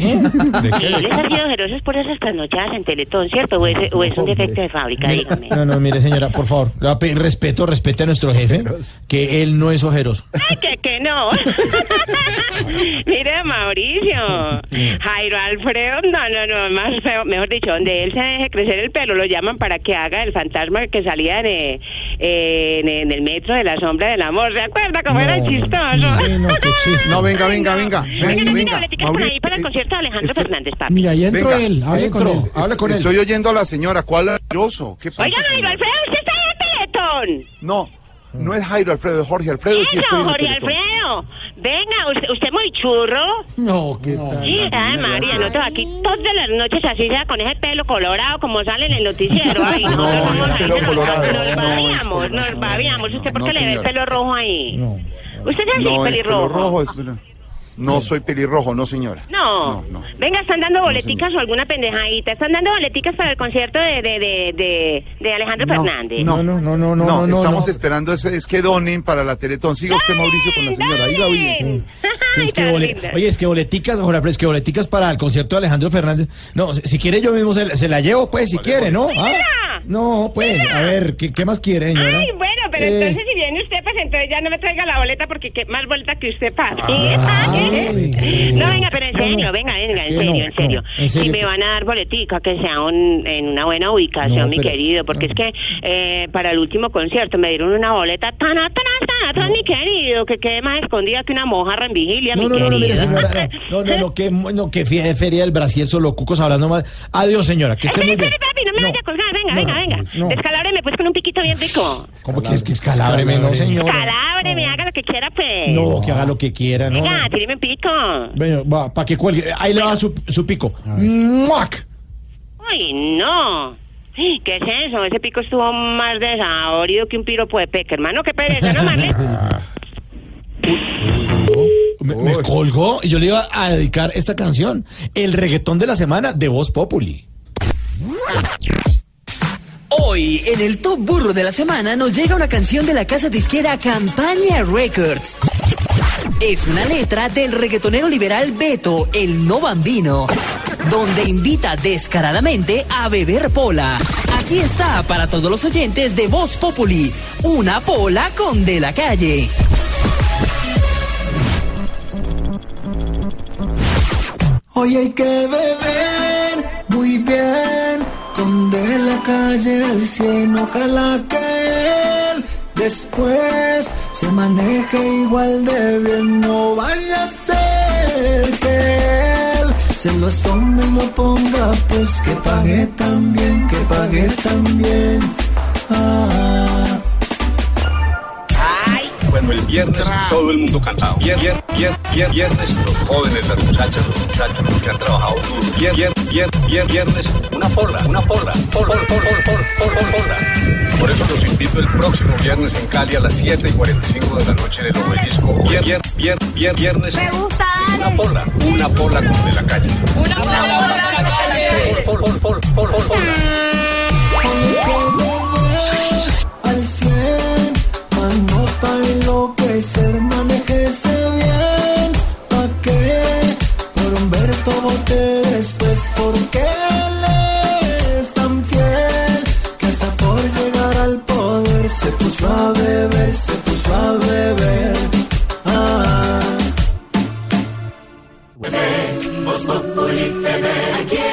Sí, él ha sido ojeroso es por esas trasnochadas en Teletón, ¿cierto? ¿O es, o es un defecto de fábrica? Dígame. No, no, mire señora, por favor, le voy a pedir respeto, respete a nuestro jefe, que él no es ojeroso. Ay, que, que no. *laughs* Mire, Mauricio. Jairo Alfredo, no, no, no, más feo. Mejor dicho, donde él se deje crecer el pelo, lo llaman para que haga el fantasma que salía en, eh, en, en el metro de la sombra del amor. ¿Se acuerda cómo era chistoso? No, venga, venga, venga. Venga, venga. Boleticas por ahí para el concierto de Alejandro Fernández, papi. Mira, ahí entró Venga, él. Hable con él. Hable con él. Estoy oyendo a la señora. ¿Cuál? ¿Qué pasa? Oiga? Alfredo, usted está en el Teletón. No, no es Jairo Alfredo, es Jorge Alfredo. sí Eso, estoy en el Jorge. Alfredo. Venga, usted, usted muy churro. No, ¿qué tal? Sí, ay, María, no va aquí todas las noches así sea con ese pelo colorado como sale en el noticiero. Ay, No, nosotros no, somos es ahí, pelo nos, colorado. nos No, es babiamos, nos babiamos. ¿Usted por No, qué le ve el pelo rojo ahí? ¿Usted es así, No, pelirrojo? pelo rojo. es pelo- No soy pelirrojo, no señora. No. Venga, están dando boleticas o alguna pendejadita. Están dando boleticas para el concierto de, de, de, de, de Alejandro Fernández. No, no, no, no, no, no, estamos no. esperando es, es que donen para la Teletón. Siga usted, Mauricio, con la señora. Ahí la oye. *laughs* Sí, es que Oye, es que boleticas, Jorge Alfredo, es que boleticas para el concierto de Alejandro Fernández. No, si, si quiere yo mismo se, se la llevo, pues, si quiere, ¿no? ¿Ah? No, pues, a ver, ¿qué, qué más quiere, señora? Ay, bueno, pero Eh. entonces si viene usted, pues entonces ya no me traiga la boleta porque qué más boleta que usted pague. Ay. No, venga, pero en serio, venga, venga, en serio, en serio. Si me van a dar boletica, que sea un- en una buena ubicación, No, mi pero- querido, porque es que eh, para el último concierto me dieron una boleta tan atrás, tan atrás, mi querido, que quede más escondida que una mojarra en vigilia, mi No, no, no, no, mire, querido. señora, no, no, no, no, que, no, que feria del Brasil, solo cucos hablando más. Adiós, señora, que esté muy bien. Espere, papi, no me vaya a colgar, venga, venga, venga. pues con un piquito bien rico. ¿Cómo que es que escalábreme, no, señora? Descalábreme, haga lo que quiera, pues. No, que haga lo que quiera, ¿no? Venga, tíreme un pico. Bueno, va, para que cuelgue. Ahí le va su, su pico. ¡Muac! Ay, no. ¿Qué es eso? Ese pico estuvo más desaborido que un piropo de peca, hermano. Qué pereza, ¿no, Marlene? *laughs* Me, me colgó y yo le iba a dedicar esta canción. El reggaetón de la semana de Voz Populi. Hoy, en el Top Burro de la Semana, nos llega una canción de la casa disquera Campaña Records. Es una letra del reggaetonero liberal Beto, el no bambino, donde invita descaradamente a beber pola. Aquí está para todos los oyentes de Voz Populi, una pola con de la calle. Hoy hay que beber muy bien, con de la calle al cien, ojalá que él después se maneje igual de bien, no vaya a ser que él se los tome y lo ponga, pues que pague también, que pague también. Ah. Bueno, el viernes todo el mundo cansado. Viernes, viernes, viernes, los jóvenes, las muchachas, los muchachos, los que han trabajado duro. Viernes, viernes, viernes, una pola, una pola, pola, pola, pola, pola. Por eso los invito el próximo viernes en Cali a las 7 y 45 de la noche del obelisco. Viernes, viernes, viernes, viernes. Me gusta, Una pola, una pola con de la calle. Una pola, de la calle. Pola, pola, pola, pola, enloquecer, manéjese bien, pa' que por Humberto vote después, porque él es tan fiel, que hasta por llegar al poder se puso a beber, se puso a beber. Ah. Aquí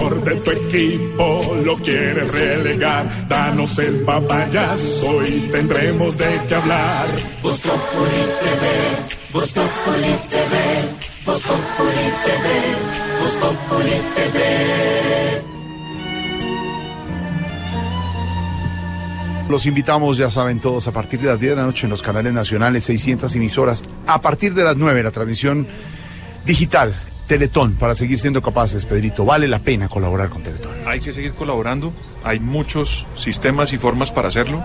mejor de tu equipo lo quieres relegar, danos el papayazo y tendremos de qué hablar. Voz Populi TV, Populi TV, Populi TV, Populi TV. Los invitamos, ya saben todos, a partir de las 10 de la noche en los canales nacionales, 600 emisoras. A partir de las 9, la transmisión digital, Teletón, para seguir siendo capaces, Pedrito. Vale la pena colaborar con Teletón. Hay que seguir colaborando. Hay muchos sistemas y formas para hacerlo.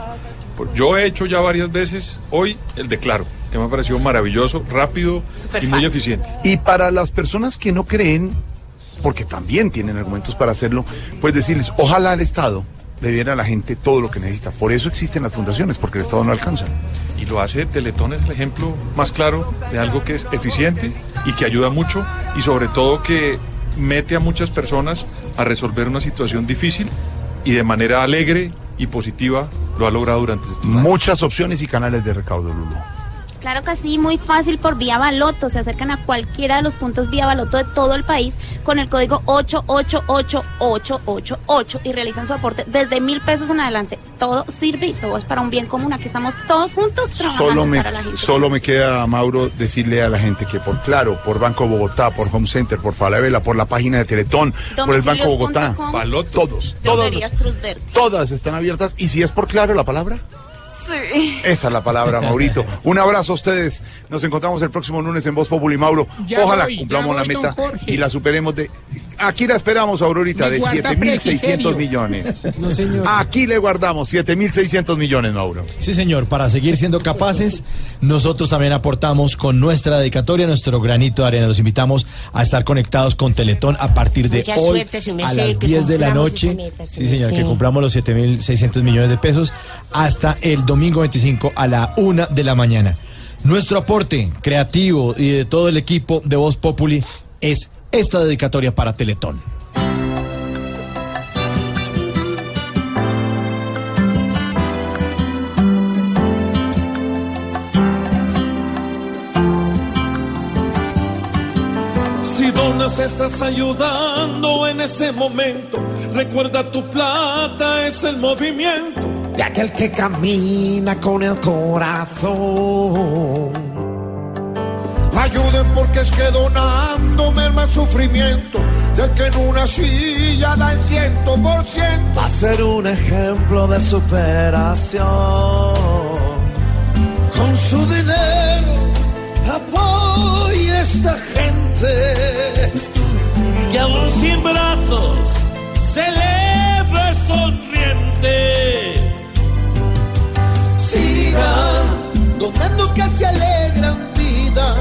Yo he hecho ya varias veces hoy el declaro, que me ha parecido maravilloso, rápido y muy eficiente. Y para las personas que no creen, porque también tienen argumentos para hacerlo, pues decirles, ojalá el Estado le diera a la gente todo lo que necesita. Por eso existen las fundaciones, porque el Estado no alcanza. Y lo hace Teletón es el ejemplo más claro de algo que es eficiente y que ayuda mucho y sobre todo que mete a muchas personas a resolver una situación difícil y de manera alegre y positiva lo ha logrado durante estos años. Muchas opciones y canales de recaudo, Lulu. Claro que sí, muy fácil por vía Baloto. Se acercan a cualquiera de los puntos vía Baloto de todo el país con el código 888888 y realizan su aporte desde mil pesos en adelante. Todo sirve y todo es para un bien común. Aquí estamos todos juntos trabajando Solo me, para la gente. solo me queda, Mauro, decirle a la gente que por Claro, por Banco Bogotá, por Home Center, por Falabella, por la página de Teletón, por el Banco Bogotá, Domicilios.com, todos, todos, todas están abiertas. Y si es por Claro la palabra, Sí. esa es la palabra, Maurito. Un abrazo a ustedes. Nos encontramos el próximo lunes en Voz Populi, Mauro. Ya Ojalá voy, cumplamos la voy, meta Jorge. y la superemos de... Aquí la esperamos, Aurorita, Me de guarda 7.600 preciserio. millones. *laughs* No, señor. Aquí le guardamos 7.600 millones, Mauro. Sí, señor, para seguir siendo capaces, nosotros también aportamos con nuestra dedicatoria, nuestro granito de arena. Los invitamos a estar conectados con Teletón a partir de Mucha hoy suerte, a las que 10 de la noche. meta, Sí, señor, que cumplamos los 7.600 millones de pesos hasta el domingo 25 a la 1 de la mañana. Nuestro aporte creativo y de todo el equipo de Voz Populi es esta dedicatoria para Teletón. Si donas estás ayudando en ese momento, recuerda tu plata es el movimiento. De aquel que camina con el corazón. Ayuden porque es que donando merma el sufrimiento del que en una silla da el ciento por ciento. Va a ser un ejemplo de superación. Con su dinero apoya a esta gente. Que aún sin brazos celebra el sonriente donando que se alegran vidas,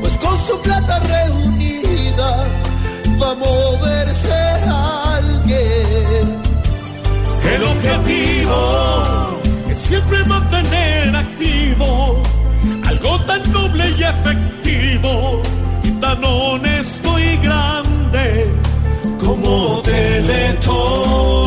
pues con su plata reunida va a moverse alguien. El objetivo es siempre mantener activo algo tan noble y efectivo y tan honesto y grande como Teletón.